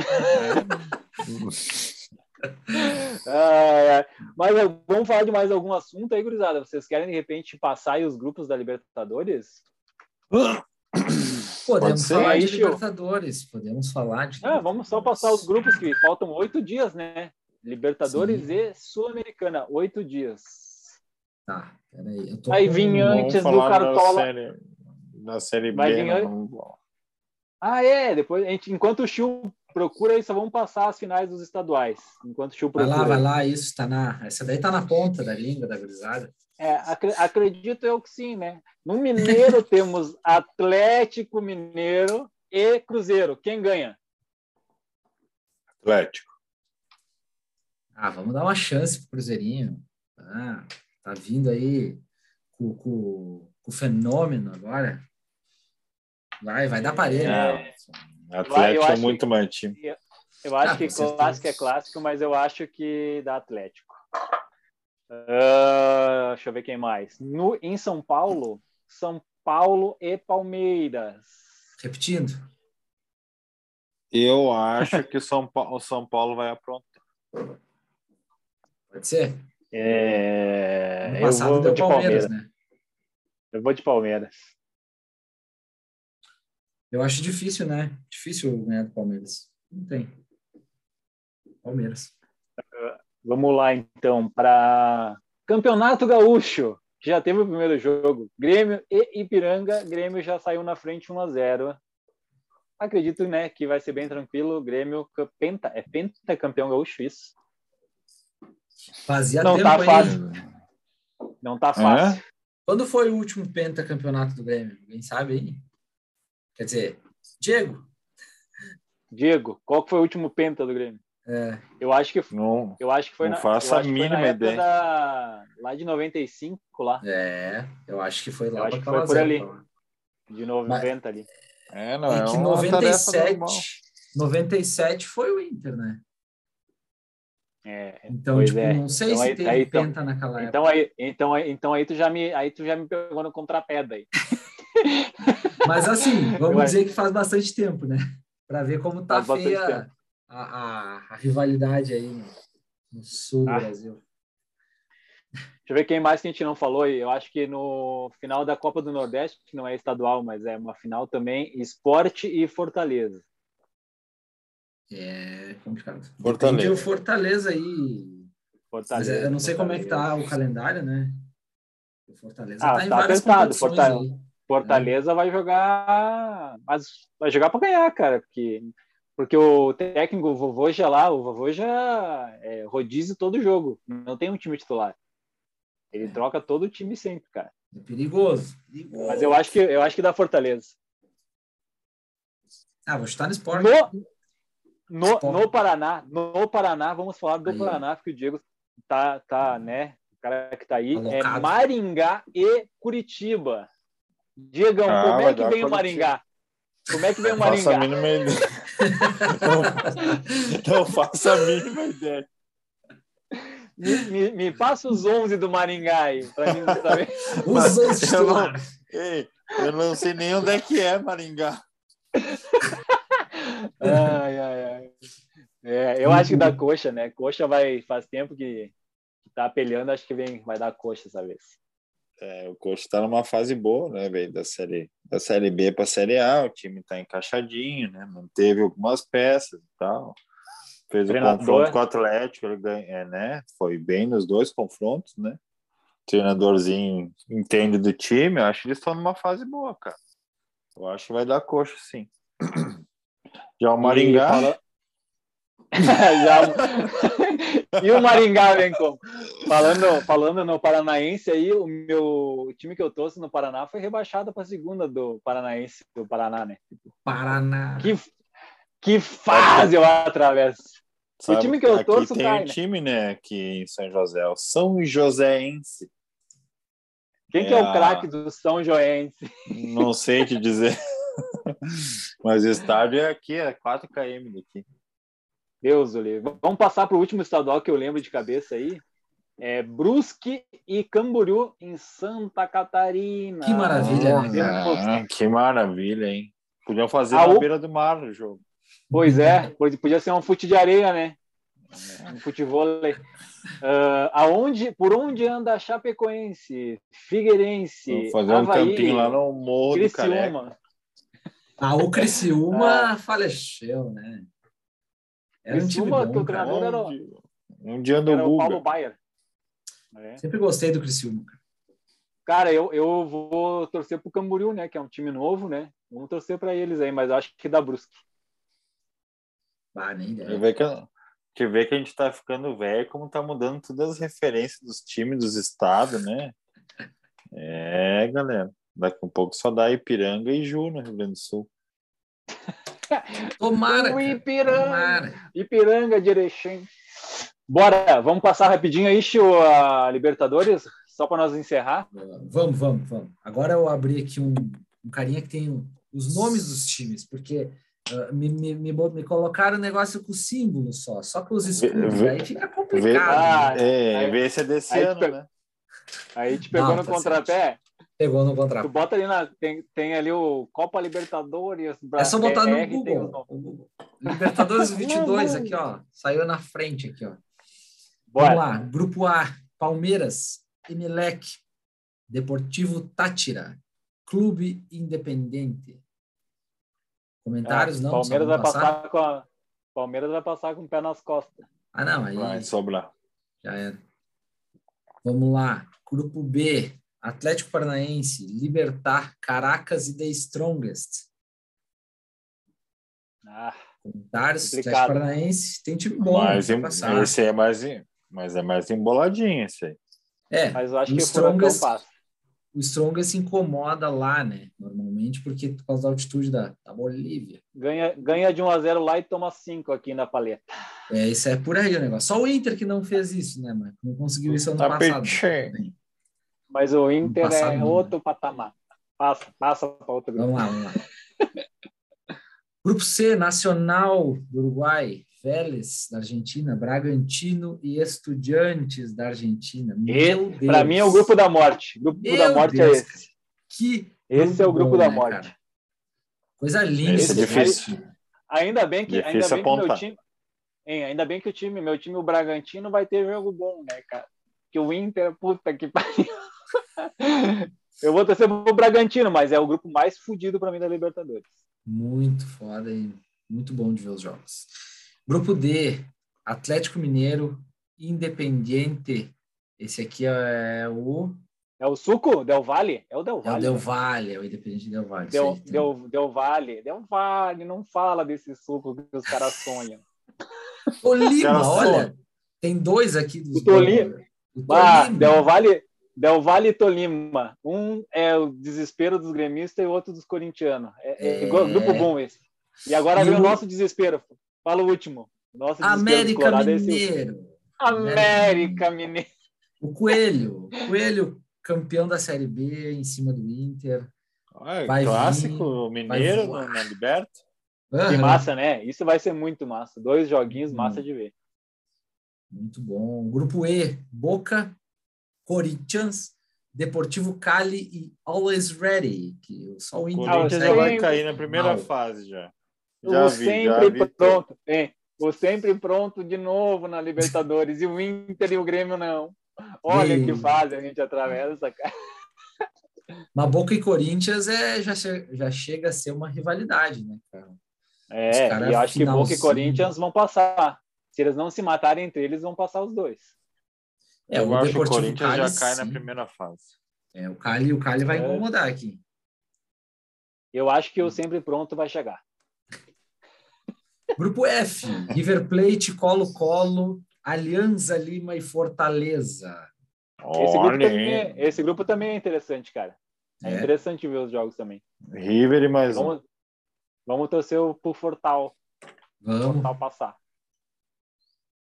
Ai. Mas eh, vamos falar de mais algum assunto aí, gurizada? Vocês querem, de repente, passar aí os grupos da Libertadores? Podemos falar de Aí, tio. Libertadores, podemos falar de. Ah, vamos só passar os grupos que faltam oito dias, né? Libertadores Sim. e Sul-Americana, oito dias. Tá, peraí. Eu tô Aí Vamos antes do Cartola. Da série, Vai B. vir né? an- Vamos- Ah, é. Depois, a gente, enquanto o Chiu procura aí, só vamos passar as finais dos estaduais. Enquanto o Chiu Vai procura. lá, vai lá, isso tá na. Essa daí tá na ponta da língua da gurizada. É, acre- acredito eu que sim, né? No Mineiro temos Atlético Mineiro e Cruzeiro. Quem ganha? Atlético. Ah, vamos dar uma chance pro Cruzeirinho. Ah, tá vindo aí com, com, com o fenômeno agora. Vai, vai dar parelho. É. Não, Atlético eu é muito mais time. Eu acho Ah, que clássico é clássico, mas eu acho que dá Atlético. Ah, deixa eu ver quem mais. No, em São Paulo, São Paulo e Palmeiras. Repetindo. Eu acho que o São Paulo, o São Paulo vai aprontar. Pode ser? É, No eu passado vou deu de Palmeiras, Palmeiras. né? Eu vou de Palmeiras. Eu acho difícil, né? Difícil ganhar do Palmeiras. Não tem. Palmeiras. Vamos lá, então, para Campeonato Gaúcho. que Já teve o primeiro jogo. Grêmio e Ipiranga. Grêmio já saiu na frente 1 a 0 Acredito, né, que vai ser bem tranquilo. Grêmio penta, é penta campeão gaúcho isso. Fazia Não tempo tá aí. fácil. Não tá fácil. Quando foi o último pentacampeonato do Grêmio? Alguém sabe aí? Quer dizer, Diego. Diego, qual que foi o último penta do Grêmio? É, Eu acho que Não, eu acho que foi Não na, faço a foi mínima ideia. Da, lá de 95 lá, é, eu acho que foi lá Eu acho que foi por ali. então. de 90 ali. é, não É é que uma tarefa normal. 97, 97 foi o Inter, né? É, Então, tipo, é. não sei Então se aí- teve aí, então- penta naquela época. Então aí, então aí, então aí tu já me, aí tu já me pegou no contrapé daí. Mas assim, vamos Eu- dizer que faz bastante tempo, né? Para ver como tá Faz feia a, a, a rivalidade aí no, no sul do Ah. Brasil. Deixa eu ver quem mais que a gente não falou. aí. Eu acho que no final da Copa do Nordeste, que não é estadual, mas é uma final também, Esporte e Fortaleza. É complicado. Fortaleza. Depende do Fortaleza aí. Mas Fortaleza. é, eu não sei como é que tá Fortaleza. o calendário, né? O Fortaleza Ah, tá em tá várias apertado, competições Fortaleza. aí. Fortaleza vai jogar, mas vai jogar para ganhar, cara, porque porque o técnico o vovô já lá, o vovô já é, rodízio todo jogo, não tem um time titular. Ele troca todo o time sempre, cara. É perigoso. perigoso. Mas eu acho que eu acho que dá Fortaleza. Ah, vou chutar no esporte. No, no, Esporte. no Paraná, no Paraná, vamos falar do Aí. Paraná, porque o Diego tá, tá, né? O cara que tá aí é Alocado. Maringá e Curitiba. Diegão, Ah, como vai é que vem o. Maringá? Como é que vem o Não faço a Maringá? mínima ideia. não, não faço a mínima ideia. Me, me, me passa os 11 do Maringá aí, pra mim saber. Os outros eu não- titulares. Ei, eu não sei nem onde é que é Maringá. Ai, ai, ai. É, eu acho que dá coxa, né? Coxa vai, faz tempo que, que tá apelhando, acho que vem, vai dar coxa essa vez. É, o Coxa está numa fase boa, né, velho? Da série, da série B para a série A, o time está encaixadinho, né? Manteve algumas peças e tal. Fez Treinador. o confronto com o Atlético, ele ganha, é, né? Foi bem nos dois confrontos, né? O treinadorzinho entende do time, eu acho que eles estão numa fase boa, cara. Eu acho que vai dar coxa, sim. Já o Maringá, fala- Já- E o Maringá vem como? Falando, falando no Paranaense aí, o meu o time que eu trouxe no Paraná foi rebaixado para a segunda do Paranaense, do Paraná, né? Paraná. Que, que fase eu atravesso. Sabe, o time que eu aqui torço tem cai, um né? time, né, aqui em São José, o São Joséense. Quem que é É o craque do São Joense? Não sei te dizer. Mas o estádio é aqui, é 4 km daqui. Deus o livre. Vamos passar para o último estadual que eu lembro de cabeça aí. É Brusque e Camboriú em Santa Catarina. Que maravilha, né, cara? Ah, que maravilha, hein? Podiam fazer Ah, na o- beira do mar o jogo. Pois é, pois- podia ser um fute de areia, né? Um futevôlei. Ah, aonde, por onde anda a Chapecoense, Figueirense, Vou fazer um campinho lá no Morro do Careca. Criciúma. Ah, o Criciúma faleceu, né? Era um time Criciúma, que bom, o treinador era, Um, dia- um dia do era o. Paulo Baier. É. Sempre gostei do Criciúma. cara. Cara, eu, eu vou torcer pro Camboriú, né? Que é um time novo, né? Vamos torcer para eles aí, mas eu acho que dá Brusque. Ah, nem ideia. vê que, que vê que a gente tá ficando velho, como tá mudando todas as referências dos times, dos estados, né? É, galera. Daqui a pouco só dá Ipiranga e Ju no Rio Grande do Sul. Tomara, O. Ipiranga. Tomara. Ipiranga de Erechim. Bora, vamos passar rapidinho aí, Chiu, a Libertadores, só para nós encerrar. Vamos, vamos, vamos. Agora eu abri aqui um, um carinha que tem os nomes dos times, porque ah, me, me, me, me colocaram o negócio com símbolos só, só com os escudos. vê- aí fica Vê, complicado. Ah, né? é, aí- vê se é desse aí ano, né? Aí te pegou Não, no tá contrapé, Pegou no tu contrato. bota ali na. Tem, tem ali o Copa Libertadores. É só botar no Google. o Google. Libertadores 22 Não, aqui, ó. Saiu na frente aqui, ó. Vamos Bora. lá. Grupo A, Palmeiras, Emelec, Deportivo Tátira, Clube Independente. Comentários, não? só Ah, Palmeiras vai vamos passar com a. Palmeiras vai passar com o pé nas costas. Ah, não, aí Vai sobrar. já era. Vamos lá. Grupo B, Atlético Paranaense, Libertar, Caracas e The Strongest. Ah, Comentários, Complicado. Atlético Paranaense, tem time bom. mas em- passar. esse é mais, mas é mais emboladinho esse aí. É, mas eu acho o que Strongest, o Strongest se incomoda lá, né? Normalmente, porque por causa da altitude da, da Bolívia. Ganha, ganha de 1 a 0 lá e toma 5 aqui na paleta. É, isso é por aí o negócio. Só o Inter que não fez isso, né, mano? Não conseguiu isso ano Tá passado. Também. Mas o Inter é não, outro patamar. Passa, passa para outro grupo. Vamos lá, vamos lá. Grupo C, Nacional do Uruguai, Vélez da Argentina, Bragantino e Estudiantes da Argentina. Meu Deus. Para mim é o grupo da morte. O grupo Meu da morte Deus, é esse. cara. Que Esse é o grupo bom, da né, morte. cara? Coisa linda. Esse é esse difícil. grupo. Ainda bem que, ainda Difícil bem que meu apontar. time, hein, ainda bem que o time, meu time, o Bragantino, vai ter jogo bom, né, cara? Que o Inter, puta que pariu. Eu vou torcer pro Bragantino, mas é o grupo mais fudido para mim da Libertadores. Muito foda e muito bom de ver os jogos. Grupo D, Atlético Mineiro, Independiente. Esse aqui é o, É o Suco? Del Valle? É o Del é o Valle. Del Valle, é o Independiente Del Valle. Del, tem- Del, Del Valle. Del Valle, não fala desse suco que os caras sonham. Tolima, olha, tem dois aqui dos O Tolima. O Ah. Del Valle, Del Valle e Tolima. Um é o desespero dos gremistas e o outro dos corintianos. É, é É. igual- grupo bom esse. E agora E vem o nosso desespero. Fala o último. Nosso América é esse- Mineiro. América Mineiro. O Coelho. Coelho, campeão da Série B em cima do Inter. Ah, Vai clássico vir, mineiro vai na, voar. na Liberta. Que Aham. massa, né? Isso vai ser muito massa. Dois joguinhos Hum. massa de ver. Muito bom. Grupo E, Boca, Corinthians, Deportivo Cali e Always Ready, que só o Inter Corinthians já vai cair na primeira Mal. fase já. Já o vi, sempre já vi. pronto. É, o sempre pronto de novo na Libertadores. e o Inter e o Grêmio não. Olha Meu. que fase a gente atravessa, cara. Mas Boca e Corinthians é, já, já chega a ser uma rivalidade, né, cara? É, e eu acho que Boca e. Corinthians vão passar. Se eles não se matarem entre eles, vão passar os dois. É, Eu o acho que o Deportivo Corinthians Cali, já cai na sim. primeira fase. É, o Cali, o Cali vai É. incomodar aqui. Eu acho que o sempre pronto vai chegar. Grupo F, River Plate, Colo-Colo, Alianza Lima e Fortaleza. Esse grupo, também é, esse grupo também é interessante, cara. É, É. interessante ver os jogos também. River e mais um. Vamos, vamos torcer o- pro Fortal, Vamos. Fortal passar.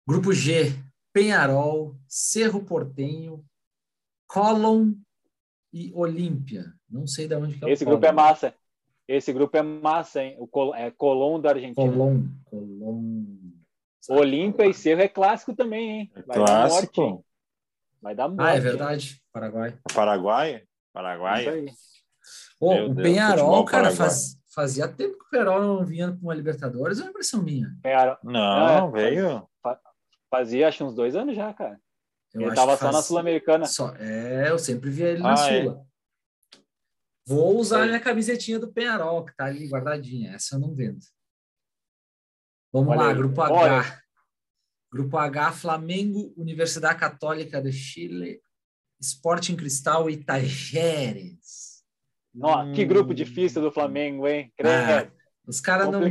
Grupo G, Penharol, Cerro Portenho, Colón e Olímpia. Não sei de onde que é o Esse grupo é massa. Esse grupo é massa, hein? O Col é Colón da Argentina. Colón. Colón. Olímpia e Cerro é clássico também, hein? Vai dar morte? Clássico. Vai dar morte. Ah, é hein? verdade. Paraguai. Paraguai? Paraguai? Meu o Deus, Penharol, cara, paraguai. faz- fazia tempo que o Penharol não vinha com uma Libertadores, é uma impressão minha. Penharol Não, É, veio. Fazia acho uns dois anos já, cara. Eu Ele tava que só na Sul-Americana. Só, é, eu sempre via ele na Ah, é? Sula. Vou usar É. a minha camisetinha do Penharol, que tá ali guardadinha. Essa eu não vendo. Vamos Olha lá, aí. grupo Olha. H. Grupo H, Flamengo, Universidade Católica de Chile, Sporting Cristal e Tajeres. Nossa, que Hum. grupo difícil do Flamengo, hein? Ah, os caras não,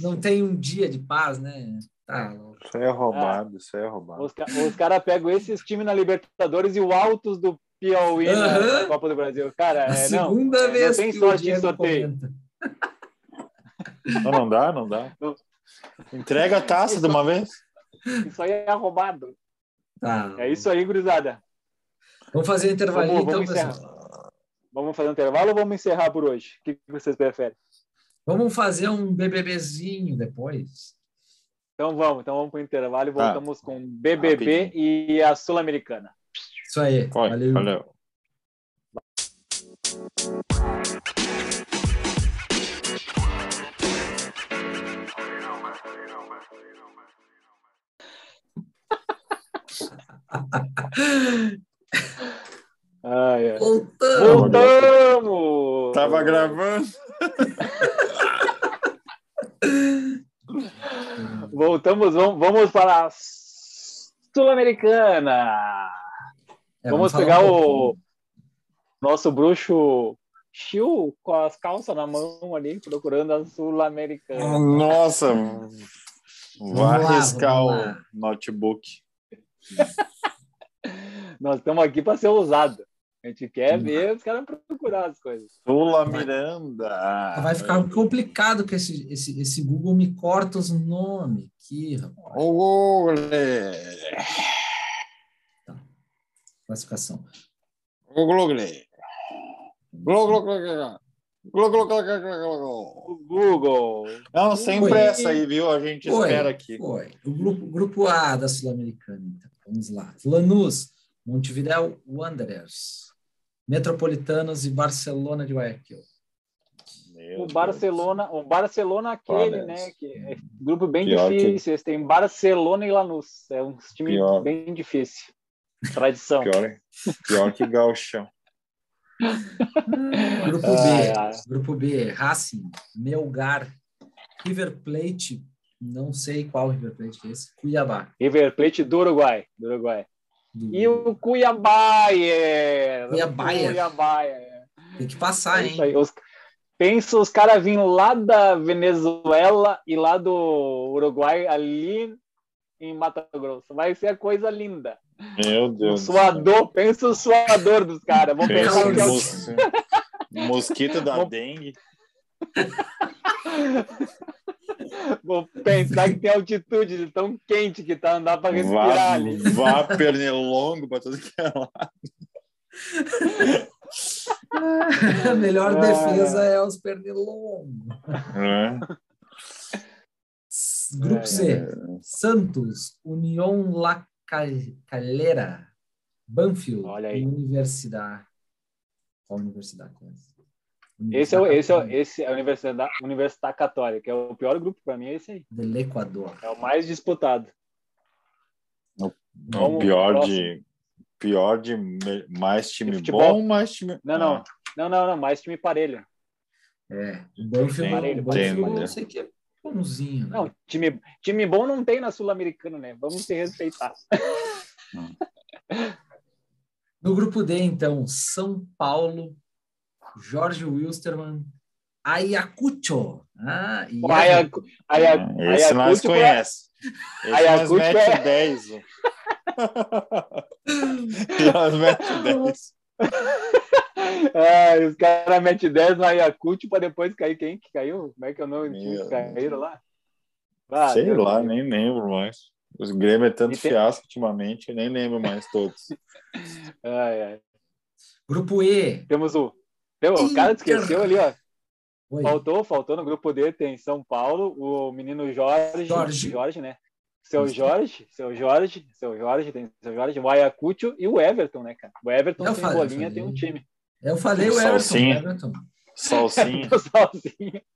não tem um dia de paz, né? Tá louco. Isso aí é roubado, isso aí é roubado. Os, os caras pegam esses times na Libertadores e o Altos do Piauí Aham. na Copa do Brasil. Cara, A é, não, segunda é, vez não tem sorte em sorteio. Não, não dá, não dá. Não. Entrega a taça de uma vez. Isso aí é roubado. Tá. É isso aí, gurizada. Vamos fazer um intervalinho, Vamos- então, vamos pessoal. Vamos fazer um intervalo ou vamos encerrar por hoje? O que que vocês preferem? Vamos fazer um BBBzinho depois. Então vamos, então vamos para o intervalo e Tá. voltamos com BBB e a Sul-Americana. Isso aí. Foi, Valeu. valeu. Ah, é. Voltamos. Voltamos! Tava gravando. Voltamos, vamos, vamos para a Sul-Americana. É, vamos falar pegar um o nosso bruxo Chiu com as calças na mão ali, procurando a Sul-Americana. Nossa, Vamos vai arriscar vamos o notebook. Nós estamos aqui para ser ousado. A gente quer ver os caras procurar as coisas. Sula Miranda. Vai ficar complicado que esse, esse, esse Google me corta os nomes aqui, rapaz. O Google. Classificação. O Google. Google. Google. Google. Google. O Google. Não, sem Oi. pressa aí, viu? A gente Foi, espera aqui. Foi. O grupo, grupo A da Sul-Americana, então. Vamos lá. Lanús, Montevideo Wanderers, Metropolitanos e Barcelona de Guayaquil. Meu O Deus. Barcelona, o Barcelona aquele, Olha, né? Que é grupo bem pior que- difícil. Eles têm Barcelona e Lanús. É um time Pior. bem difícil. Tradição. Pior, pior que Gauchão. Grupo B. ai. Grupo B, Racing, Melgar, River Plate, não sei qual River Plate é esse, Cuiabá. River Plate do Uruguai. Do Uruguai. Do- E o Cuiabá. Cuiabá. Cuiabá. Tem que passar, É hein? isso aí. Os, pensa os caras vindo lá da Venezuela e lá do Uruguai, ali em Mato Grosso. Vai ser a coisa linda. Meu O Deus. céu. suador, pensa o suador dos caras. Vamos Pensa pensar é o mos- mosquito da dengue. Vou pensar que tem altitude de tão quente que tá, não dá para respirar Vá, ali. vá pernilongo para tudo que é lá. A melhor Ah. defesa é os pernilongos. né? Grupo É, C, Santos, União La Cal- Calera, Banfield Olha aí. e Universidade. Qual universidade? é essa? Esse é, o- esse, é, o- Católica esse é a Universidade, Universidade Católica. É o pior grupo para mim, é esse aí. do Equador. É o mais disputado. Vamos pior de. Pior de me- mais time De bom, mais time. Não, não. Ah, Não, não, não. Mais time parelho. É, o Banfield, o Banfield tem, eu sei que é bonzinho, né? Não, time, time bom não tem na Sul-Americana, né? Vamos se respeitar. No grupo D, então, São Paulo, Jorge Wilstermann, Ayacucho. Ah, e O Ayacu- Aya- Esse nós Ayacucho, conhece. Esse nós Ayacucho mete é- 10. ó. nós mete 10. Ah, os caras metem 10 no Ayacucho para depois cair. Quem que caiu? Como é que é o nome do time Meu que caíram lá? Ah, Sei Deus lá, livre. nem lembro mais. Os Grêmio é tanto tem- fiasco ultimamente, eu nem lembro mais todos. Ai, ai. Grupo E. Temos o. Tem- O cara esqueceu ali, ó. Oi. Faltou, faltou no grupo D, tem São Paulo, o menino Jorge. Jorge. Jorge, né? Seu. Jorge, seu Jorge, seu Jorge, tem seu Jorge, o Ayacucho e o Everton, né, cara? O Everton Eu falei, bolinha falei. tem um time. Eu falei o Everton. Salsinha. Everton. Salsinha.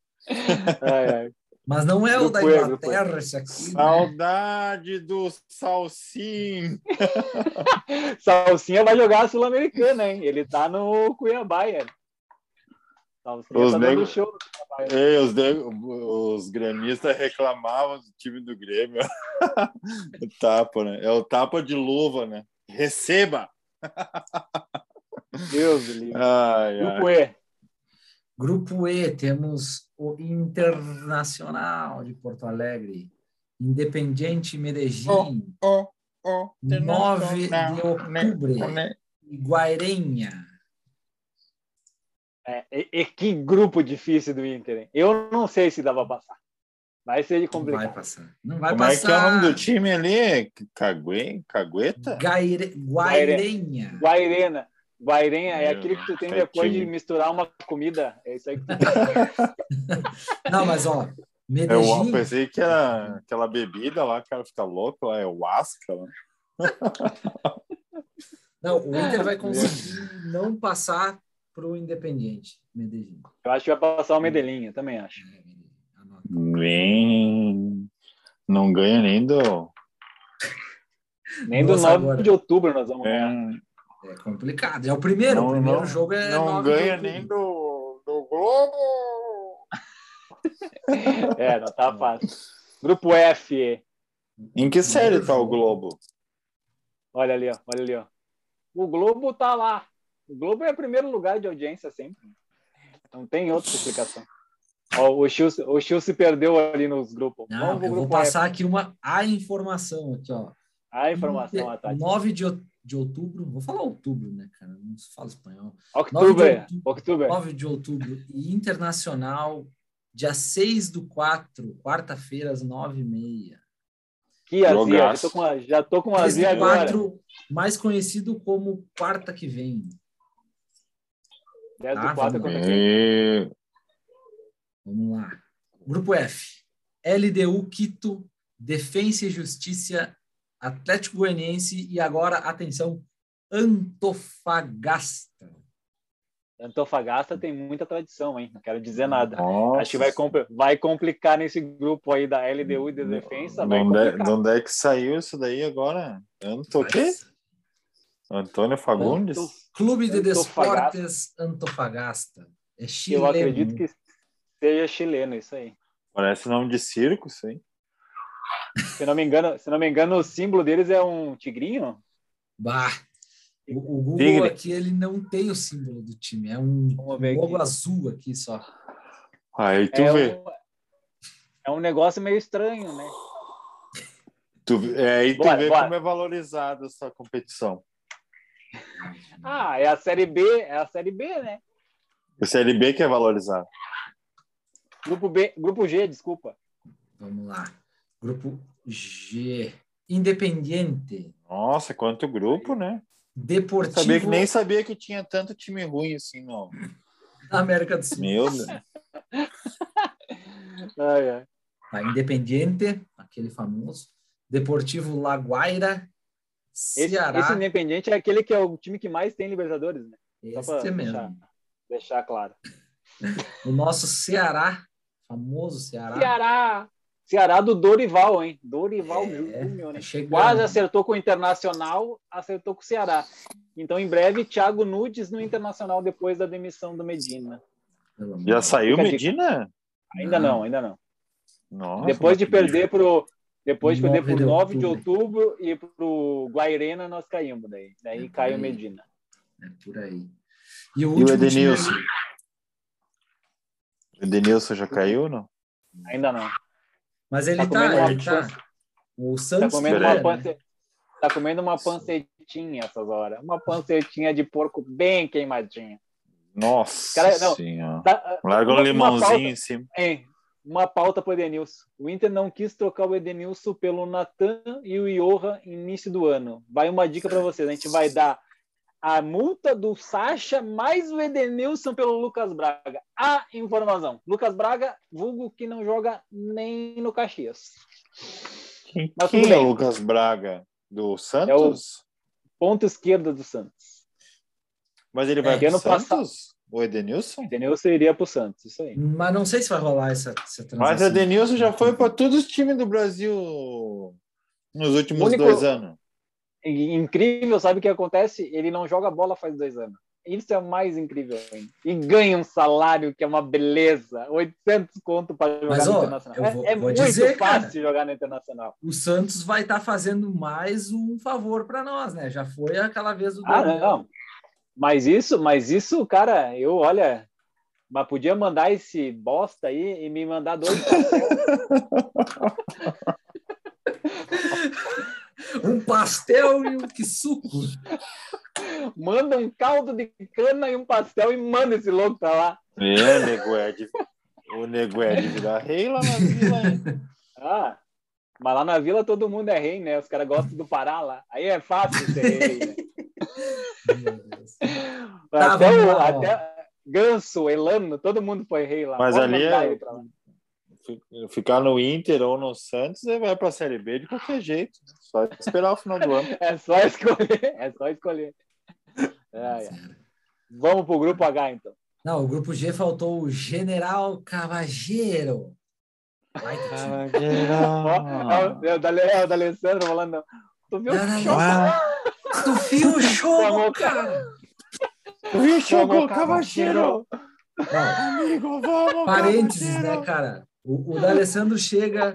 Ai, ai. Mas não é o da. Inglaterra esse aqui. né? Saudade do Salsim. Salsinha vai jogar a Sul-Americana, hein? Ele tá no Cuiabá, é. Os tá nego- show. Ei, os, de- os gremistas reclamavam do time do Grêmio. o tapa, né? É o tapa de luva, né? Receba! Deus livre. Grupo E. Grupo E, temos o Internacional de Porto Alegre, Independiente Medellín, Oh, oh, 9 de outubro, né? Guairenha. É, e, e que grupo difícil do Inter, hein? Eu não sei se dá pra passar. Vai ser Não vai complicado. passar. Não vai Como é passar. que é o nome do time ali? Cague... Cagueta? Gaire... Guairenha. Guairena. Guairenha é aquele que tu tem depois de misturar uma comida. É isso aí que tu Não, mas ó, Eu Medellín, pensei que era aquela bebida lá, o cara fica louco lá, é o Asca. Né? não, o Inter vai conseguir não passar para o Independiente Medellín. Eu acho que vai passar o Medellín, eu também acho. É. Nem... Não ganha nem do. Nem do Nossa, 9 agora. de outubro nós vamos É, ganhar. É complicado. É o primeiro. Não, o primeiro não- jogo é. não 9 de ganha nem do, do Globo. É, não tá fácil. Grupo F. Em que série tá o Globo? Olha ali, ó. Olha ali, ó. O Globo tá lá. O Globo é primeiro lugar de audiência sempre. Não tem outra explicação. Ó, o Chil, o se perdeu ali nos grupos. Não, Vamos eu vou grupo passar F. aqui uma a informação aqui, ó. A informação, a Tati. 9 de, de outubro, vou falar outubro, né, cara? Não se fala espanhol. Outubro, é. 9 de outubro. 9 de outubro e internacional, dia 6 do 4, quarta-feira, às 9h30. Que azia. Já tô com, a- já tô com 6 azia agora. 4, mais conhecido como quarta que vem. 10 Ah, do 4 vamos contra quem? Vamos lá. Grupo F. LDU Quito, Defensa e Justiça, Atlético Goianiense e agora, atenção, Antofagasta. Antofagasta tem muita tradição, hein? Não quero dizer nada. Nossa. Acho que vai, compl- vai complicar nesse grupo aí da LDU e da defesa. De Vai onde, é, complicar. de onde é que saiu isso daí agora? Anto, o quê? Antônio Fagundes? Clube de Antofagasta. Desportes Antofagasta. É Eu chileno. acredito que seja chileno, isso aí. Parece nome de circo, isso aí. Se não me engano, se não me engano, o símbolo deles é um tigrinho. Bah. O, o Google Tigre. aqui ele não tem o símbolo do time, é um logo aqui. azul aqui só. Aí tu É vê. um, é um negócio meio estranho, né? Tu, vê- é, aí tu Bora, vê bora. como é valorizada essa competição. Ah, é a série B, é a série B, né? O Série B que é valorizado. Grupo B, grupo G, desculpa. Vamos lá. Grupo G. Independiente. Nossa, quanto grupo, né? Deportivo Sabia que nem sabia que tinha tanto time ruim assim, não. da América do Sul. Meu Deus. Ai, ai. Tá, Independiente, aquele famoso. Deportivo Laguaira. Esse, Ceará. esse Independiente é aquele que é o time que mais tem Libertadores, né? Este pra mesmo. deixar, deixar claro. O nosso Ceará, famoso Ceará. Ceará! Ceará do Dorival, hein? Dorival É, Júnior, né? tá chegando. Quase acertou com o Internacional, acertou com o Ceará. Então, em breve, Thiago Nudes no Internacional depois da demissão do Medina. Já saiu dica. Medina? Ainda Não. não, ainda não. Nossa, depois de perder pro depois de perder 9 pro de 9 de outubro. e pro Guairena nós caímos daí. Daí É, caiu o aí. Medina. É por aí. E o E o time Edenilson? aí- O Edenilson já caiu, não? Ainda não. Mas ele Tá tá, tá. pança- O Tá Santos comendo, Pereira, uma né? pance... tá comendo uma pancetinha essas horas. Uma pancetinha de porco bem queimadinha. Nossa Cara, não. senhora. Tá, Larga um limãozinho pauta- em cima. Hein, uma pauta para o Edenilson. O Inter não quis trocar o Edenilson pelo Natan e o Iorra no início do ano. Vai uma dica para vocês. A gente vai dar a multa do Sacha mais o Edenilson pelo Lucas Braga. A informação. Lucas Braga, vulgo que não joga nem no Caxias. Quem, Mas quem é o Lucas Braga? Do Santos? Ponto esquerdo do Santos. Mas ele vai É, pro ano Santos? passado- O Edenilson? Edenilson iria pro Santos. Isso aí. Mas não sei se vai rolar essa, essa transação. Mas o Edenilson já foi para todos os times do Brasil nos últimos O único- dois anos. Incrível, sabe o que acontece? Ele não joga bola faz dois anos. Isso é o mais incrível ainda. E ganha um salário que é uma beleza. 800 conto para jogar Mas, no ó, Internacional. eu É- vou- é vou muito dizer, fácil cara. jogar no Internacional. O Santos vai estar fazendo mais um favor para nós, né? Já foi aquela vez o Ah, Daniel. não. Mas isso, mas isso, cara, eu, olha, mas podia mandar esse bosta aí e me mandar dois Um pastel e um que suco. Manda um caldo de cana e um pastel e manda esse louco pra lá. É, o nego é de, o nego é de virar rei lá na vila. hein? Ah, mas lá na vila todo mundo é rei, né? Os caras gostam do Pará lá. Aí é fácil ser rei, né? Tá, até, o, até Ganso, Elano, todo mundo foi rei lá. Mas Pode ali é- Ficar no Inter ou no Santos, ele vai para a Série B de qualquer jeito. Só esperar o final do ano. É só escolher, é só escolher. É, é. Vamos pro grupo H, então. Não, o grupo G faltou o General Cavageiro. Time. Ó, é o da, é o da Alessandro falando. Tu viu o não. Tu viu o show, Chamou- cara? Viu, Chamou chegou, Cavacheiro! Amigo, vamos, parênteses, né, cara? O, o D'Alessandro chega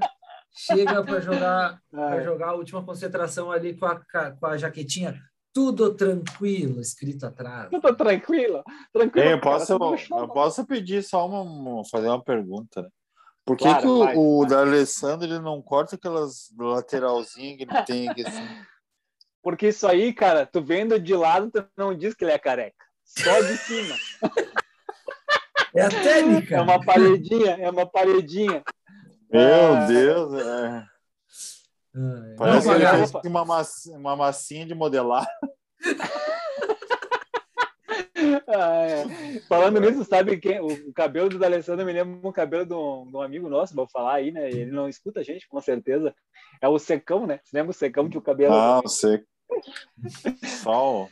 chega para jogar para Ai, jogar a última concentração ali com a, com a jaquetinha tudo tranquilo escrito atrás. Tu tá tranquilo? Tranquilo. Ei, eu, posso, o show? eu posso pedir só uma, uma- fazer uma pergunta, né? Por que, Claro, que o, o da Alessandro ele não corta aquelas lateralzinhas que ele tem aqui assim? Porque isso aí, cara, tu vendo de lado, tu não diz que ele é careca. Só de cima. É a técnica. É uma paredinha, é uma paredinha. Meu Ah. Deus, é. Parece Não, que ele fez uma, uma massinha de modelar. Ah, é. Falando nisso, sabe quem? O, o cabelo do Alessandro me lembra um cabelo de um, de um amigo nosso, vou falar aí, né? Ele não escuta a gente, com certeza. É o Secão, né? Você lembra o Secão que o cabelo Ah, você. Sol.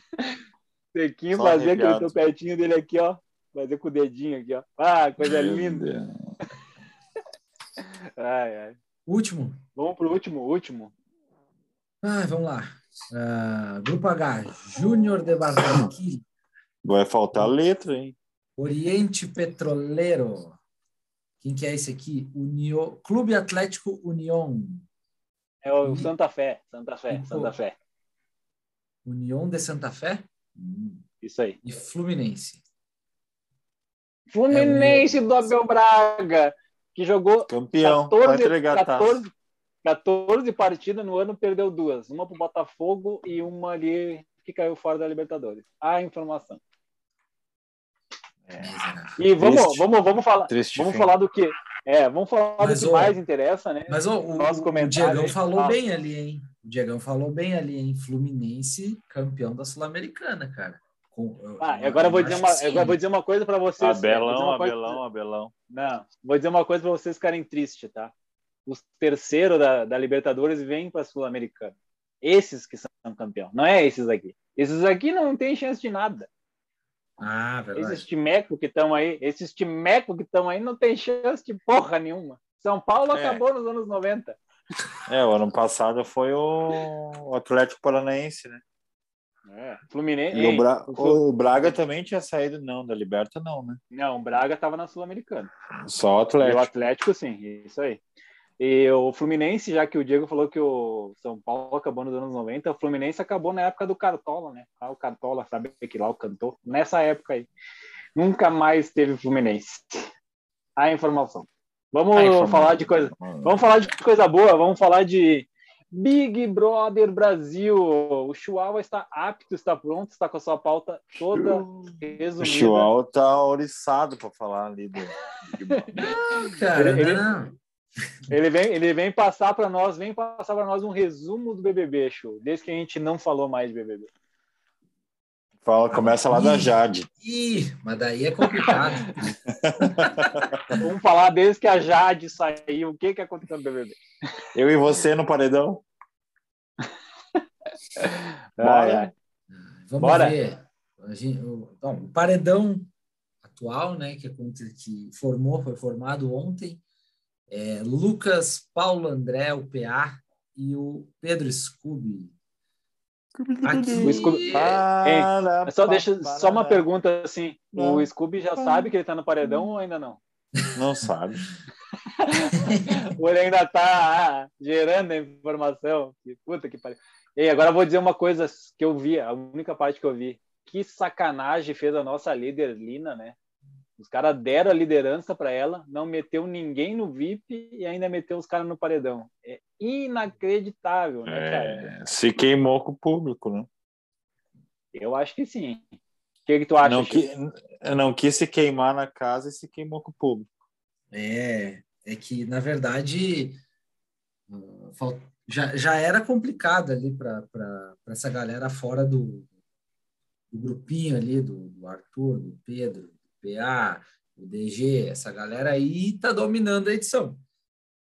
sequinho só fazia aquele arrepiado. topetinho dele aqui, ó. Fazer com o dedinho aqui, ó. Ah, coisa linda. Ai, ai. Último. Vamos pro último, último. Ah, vamos lá. Ah, grupo H, Júnior de Barranquilla, Vai faltar letra, hein? Oriente Petroleiro. Quem que é esse aqui? Unio... Clube Atlético União. É o. Santa Fé, Santa Fé. Santa Fé. União de Santa Fé? Hum. Isso aí. E Fluminense. Fluminense do Abel Braga, que jogou Campeão. vai 14, entregar a taça. 14, 14 partidas no ano, perdeu duas. Uma pro Botafogo e uma ali que caiu fora da Libertadores. A informação. Miserável. E vamos, Triste. vamos, vamos falar. Triste Vamos fim. falar do que? É, vamos falar Mas, do que ô, mais interessa, né? Mas ó, o, o aí. falou Ah. bem ali, hein? O Diegão falou bem ali, hein? Fluminense, campeão da Sul-Americana, cara. Com- eu- Ah, eu- agora eu vou dizer uma, agora vou dizer uma coisa para vocês. Abelão, uma coisa- Abelão, Abelão. Não, vou dizer uma coisa para vocês ficarem tristes, tá? Os terceiros da, da Libertadores vêm para a Sul-Americana. Esses que são campeão, não é esses aqui. Esses aqui não tem chance de nada. Ah, verdade. Esses timecos que estão aí, esses timecos que estão aí não tem chance de porra nenhuma. São Paulo É. acabou nos anos 90. É, o ano passado foi o Atlético Paranaense, né? É, Fluminense. E o, Bra- o Braga também tinha saído, não, da Liberta, não, né? Não, o Braga estava na Sul-Americana. Só o E o Atlético. Atlético, sim, isso aí. E o Fluminense, já que o Diego falou que o São Paulo acabou nos anos 90, o Fluminense acabou na época do Cartola, né? Ah, o Cartola, sabe que lá o cantor? Nessa época aí. Nunca mais teve Fluminense. A informação. Vamos A informação. falar de coisa. Vamos falar de coisa boa. Vamos falar de Big Brother Brasil. O Chihuahua está apto, está pronto, está com a sua pauta toda O resumida. Chihuahua tá oriçado para falar ali do. Cara, Ele- ele- não. Ele vem, ele vem passar para nós, vem passar para nós um resumo do BBB, show. Desde que a gente não falou mais de BBB. Fala, começa lá da. Jade. Ih, mas daí é complicado. Vamos falar desde que a Jade saiu, o que que aconteceu no BBB. Eu e você no paredão? Ai, ai. Vamos Bora. ver. A gente- o, bom, o paredão atual, né, que, que formou, foi formado ontem, é Lucas, Paulo André, o PA e o Pedro Scooby. Aqui, O Scooby- Para, Mas Só deixa só uma pergunta assim, Não. o Scooby já sabe que ele tá no paredão ou ainda não? Não sabe. Ou ele ainda tá ah, gerando a informação? Que puta que pariu. E agora eu vou dizer uma coisa que eu vi, a única parte que eu vi. Que sacanagem fez a nossa líder Lina, né? Os caras deram a liderança para ela, não meteu ninguém no VIP e ainda meteu os caras no paredão. É inacreditável, né, cara? É, se queimou com o público, né? Eu acho que sim. O que, que tu acha? Não, Chico? qui- não quis se queimar na casa e se queimou com o público. É, é que, na verdade, já, já era complicado ali para essa galera fora do, do grupinho ali, do, do Arthur, do Pedro, PA, do DG, essa galera aí tá dominando a edição.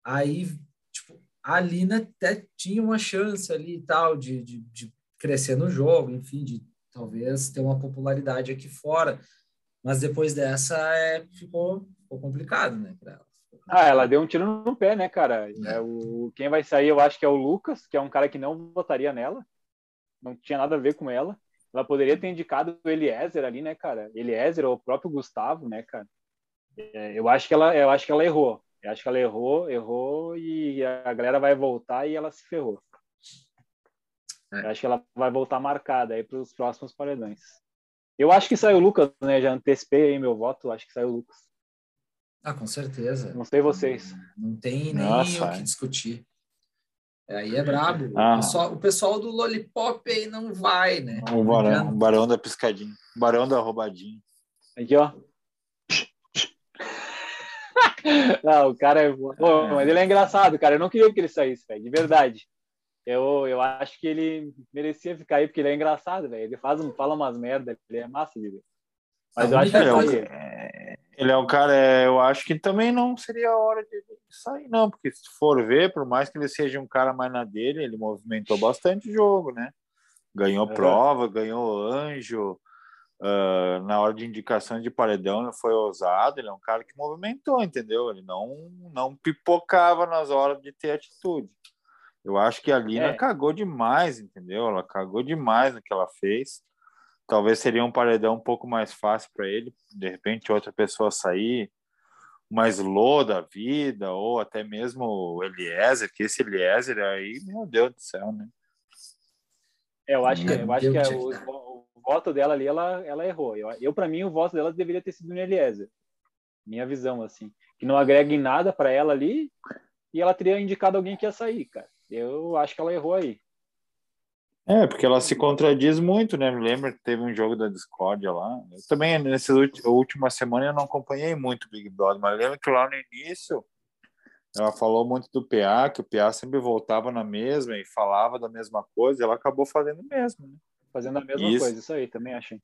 Aí, tipo, a Lina até tinha uma chance ali e tal de, de, de crescer no jogo, enfim, de talvez ter uma popularidade aqui fora. Mas depois dessa é, ficou, ficou complicado, né, para ela. Ah, ela deu um tiro no pé, né, cara? É, o, quem vai sair, eu acho que é o Lucas, que é um cara que não votaria nela. Não tinha nada a ver com ela. Ela poderia ter indicado o Eliezer ali, né, cara? Eliezer ou o próprio Gustavo, né, cara? É, eu acho que ela, eu acho que ela errou. Eu acho que ela errou, errou e a galera vai voltar e ela se ferrou. É. Eu acho que ela vai voltar marcada aí para os próximos paredões. Eu acho que saiu o Lucas, né? Já antecipei aí meu voto, acho que saiu o Lucas. Ah, com certeza. Não sei vocês. Não tem nem Nossa, o é. que discutir. Aí é brabo. Ah. O, pessoal, o pessoal do Lollipop aí não vai, né? O barão, o barão da piscadinha. O barão da roubadinha. Aqui, ó. Não, o cara é. Pô, mas ele é engraçado, cara. Eu não queria que ele saísse, velho, de verdade. Eu, eu acho que ele merecia ficar aí, porque ele é engraçado, velho. Ele faz, um- fala umas merda, ele é massa de ver. Mas eu acho que Ele é, ele é, um cara, é, eu acho que também não seria a hora de sair, não, porque se for ver, por mais que ele seja um cara mais na dele, ele movimentou bastante o jogo, né? Ganhou prova, ganhou anjo, ah, na hora de indicação de paredão ele foi ousado, ele é um cara que movimentou, entendeu? Ele não, não pipocava nas horas de ter atitude. Eu acho que a Lina É. cagou demais, entendeu? Ela cagou demais no que ela fez. Talvez seria um paredão um pouco mais fácil para ele, de repente outra pessoa sair, mais Lô da vida, ou até mesmo o Eliezer, que esse Eliezer aí, meu Deus do céu, né? É, eu acho que, eu acho que é o, o voto dela ali, ela, ela errou. Eu, eu para mim, o voto dela deveria ter sido no Eliezer. Minha visão, assim. Que não agrega em nada para ela ali e ela teria indicado alguém que ia sair, cara. Eu acho que ela errou aí. É, porque ela se contradiz muito, né? Me lembra que teve um jogo da Discord lá. Eu também, nessa última semana, eu não acompanhei muito o Big Brother, mas lembro que lá no início ela falou muito do PA, que o PA sempre voltava na mesma e falava da mesma coisa, e ela acabou fazendo mesmo, né? Fazendo a mesma Isso. coisa, isso aí, também achei.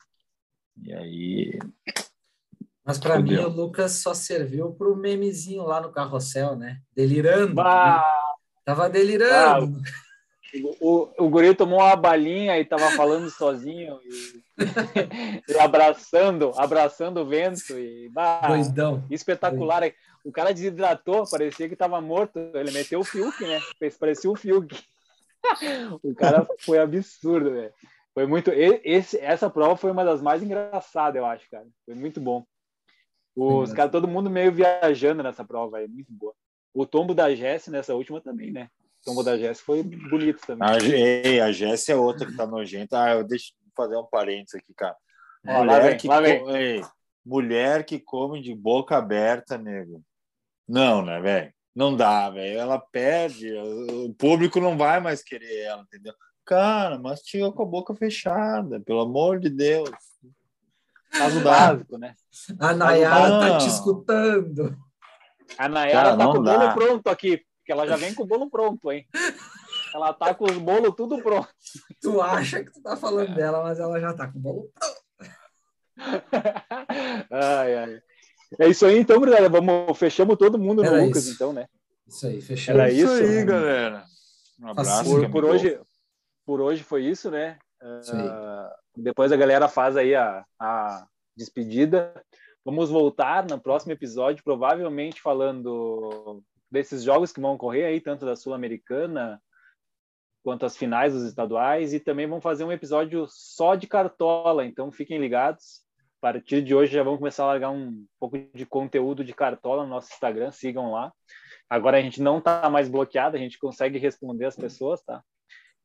E aí, Mas para mim, o Lucas só serviu pro memezinho lá no carrossel, né? Delirando. Bah, Tava delirando. O, o guri tomou uma balinha e tava falando sozinho e, e abraçando, abraçando o vento e bah, Doidão. espetacular. O cara desidratou, parecia que tava morto. Ele meteu o Fiuk, né? Parecia o Fiuk. o cara foi absurdo, velho. Foi muito. Esse, essa prova foi uma das mais engraçadas, eu acho, cara. Foi muito bom. Os caras, todo mundo meio viajando nessa prova aí, muito boa. O tombo da Jess nessa última também, né? O tombo da Jess foi bonito também. a, a Jéssica é outra que tá nojenta. Ah, eu deixo eu fazer um parênteses aqui, cara. Ó, lá vem, que lá vem. co- ei, mulher que come de boca aberta, nego. Não, né, velho? Não dá, velho. Ela perde, o público não vai mais querer ela, entendeu? Cara, mastiga com a boca fechada, pelo amor de Deus. Caso básico, né? A Nayara tá te escutando. A Nayara Cara, tá com o bolo pronto aqui, porque ela já vem com o bolo pronto, hein? Ela tá com os bolos tudo pronto. Tu acha que tu tá falando dela, mas ela já tá com o bolo. ai, ai. É isso aí, então, galera. Vamos, fechamos todo mundo no Era Lucas, isso. então, né? Isso aí, fechamos. Era isso? aí, galera. Um abraço. Por, por hoje, por hoje foi isso, né? Isso aí. Ah, depois a galera faz aí a, a despedida. Vamos voltar no próximo episódio, provavelmente falando desses jogos que vão ocorrer aí, tanto da Sul-Americana quanto as finais dos estaduais, e também vamos fazer um episódio só de cartola, então fiquem ligados. A partir de hoje já vamos começar a largar um pouco de conteúdo de cartola no nosso Instagram, sigam lá. Agora a gente não tá mais bloqueado, a gente consegue responder as pessoas, tá?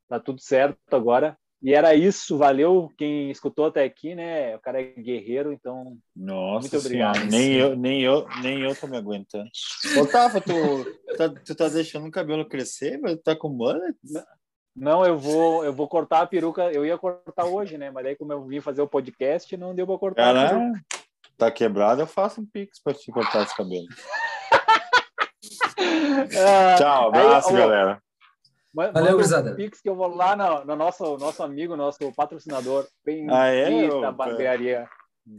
Tá tudo certo agora. E era isso, valeu quem escutou até aqui, né? O cara é guerreiro, então Nossa Muito obrigado. Senhora, Nem eu, nem eu, nem eu tô me aguentando. Tafa, tu, tá, tu tá deixando o cabelo crescer, mas tu tá com mullet? não, eu vou, eu vou cortar a peruca. Eu ia cortar hoje, né? Mas daí como eu vim fazer o podcast, não deu para cortar. Caralho, tá quebrado, eu faço um pix pra te cortar esse cabelo. Ah, Tchau, abraço, aí, ó, galera. Valeu, manda um. Pix que eu vou lá no, no nosso, nosso amigo, nosso patrocinador, Bendita Ah, é? Ô, Barbearia.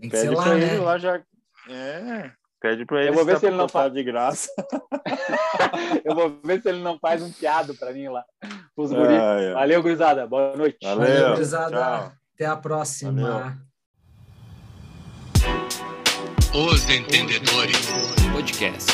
Tem que ser Pede lá, pra né? ele lá já. É. Pede pra ele vou ver dá se ele pra não cortar fa- de graça. Eu vou ver se ele não faz um piado para mim lá. Pros. Ai, ai. Valeu, gurizada. Boa noite. Valeu. Valeu, gurizada. tchau. Até a próxima. Valeu. Os Entendedores Podcast.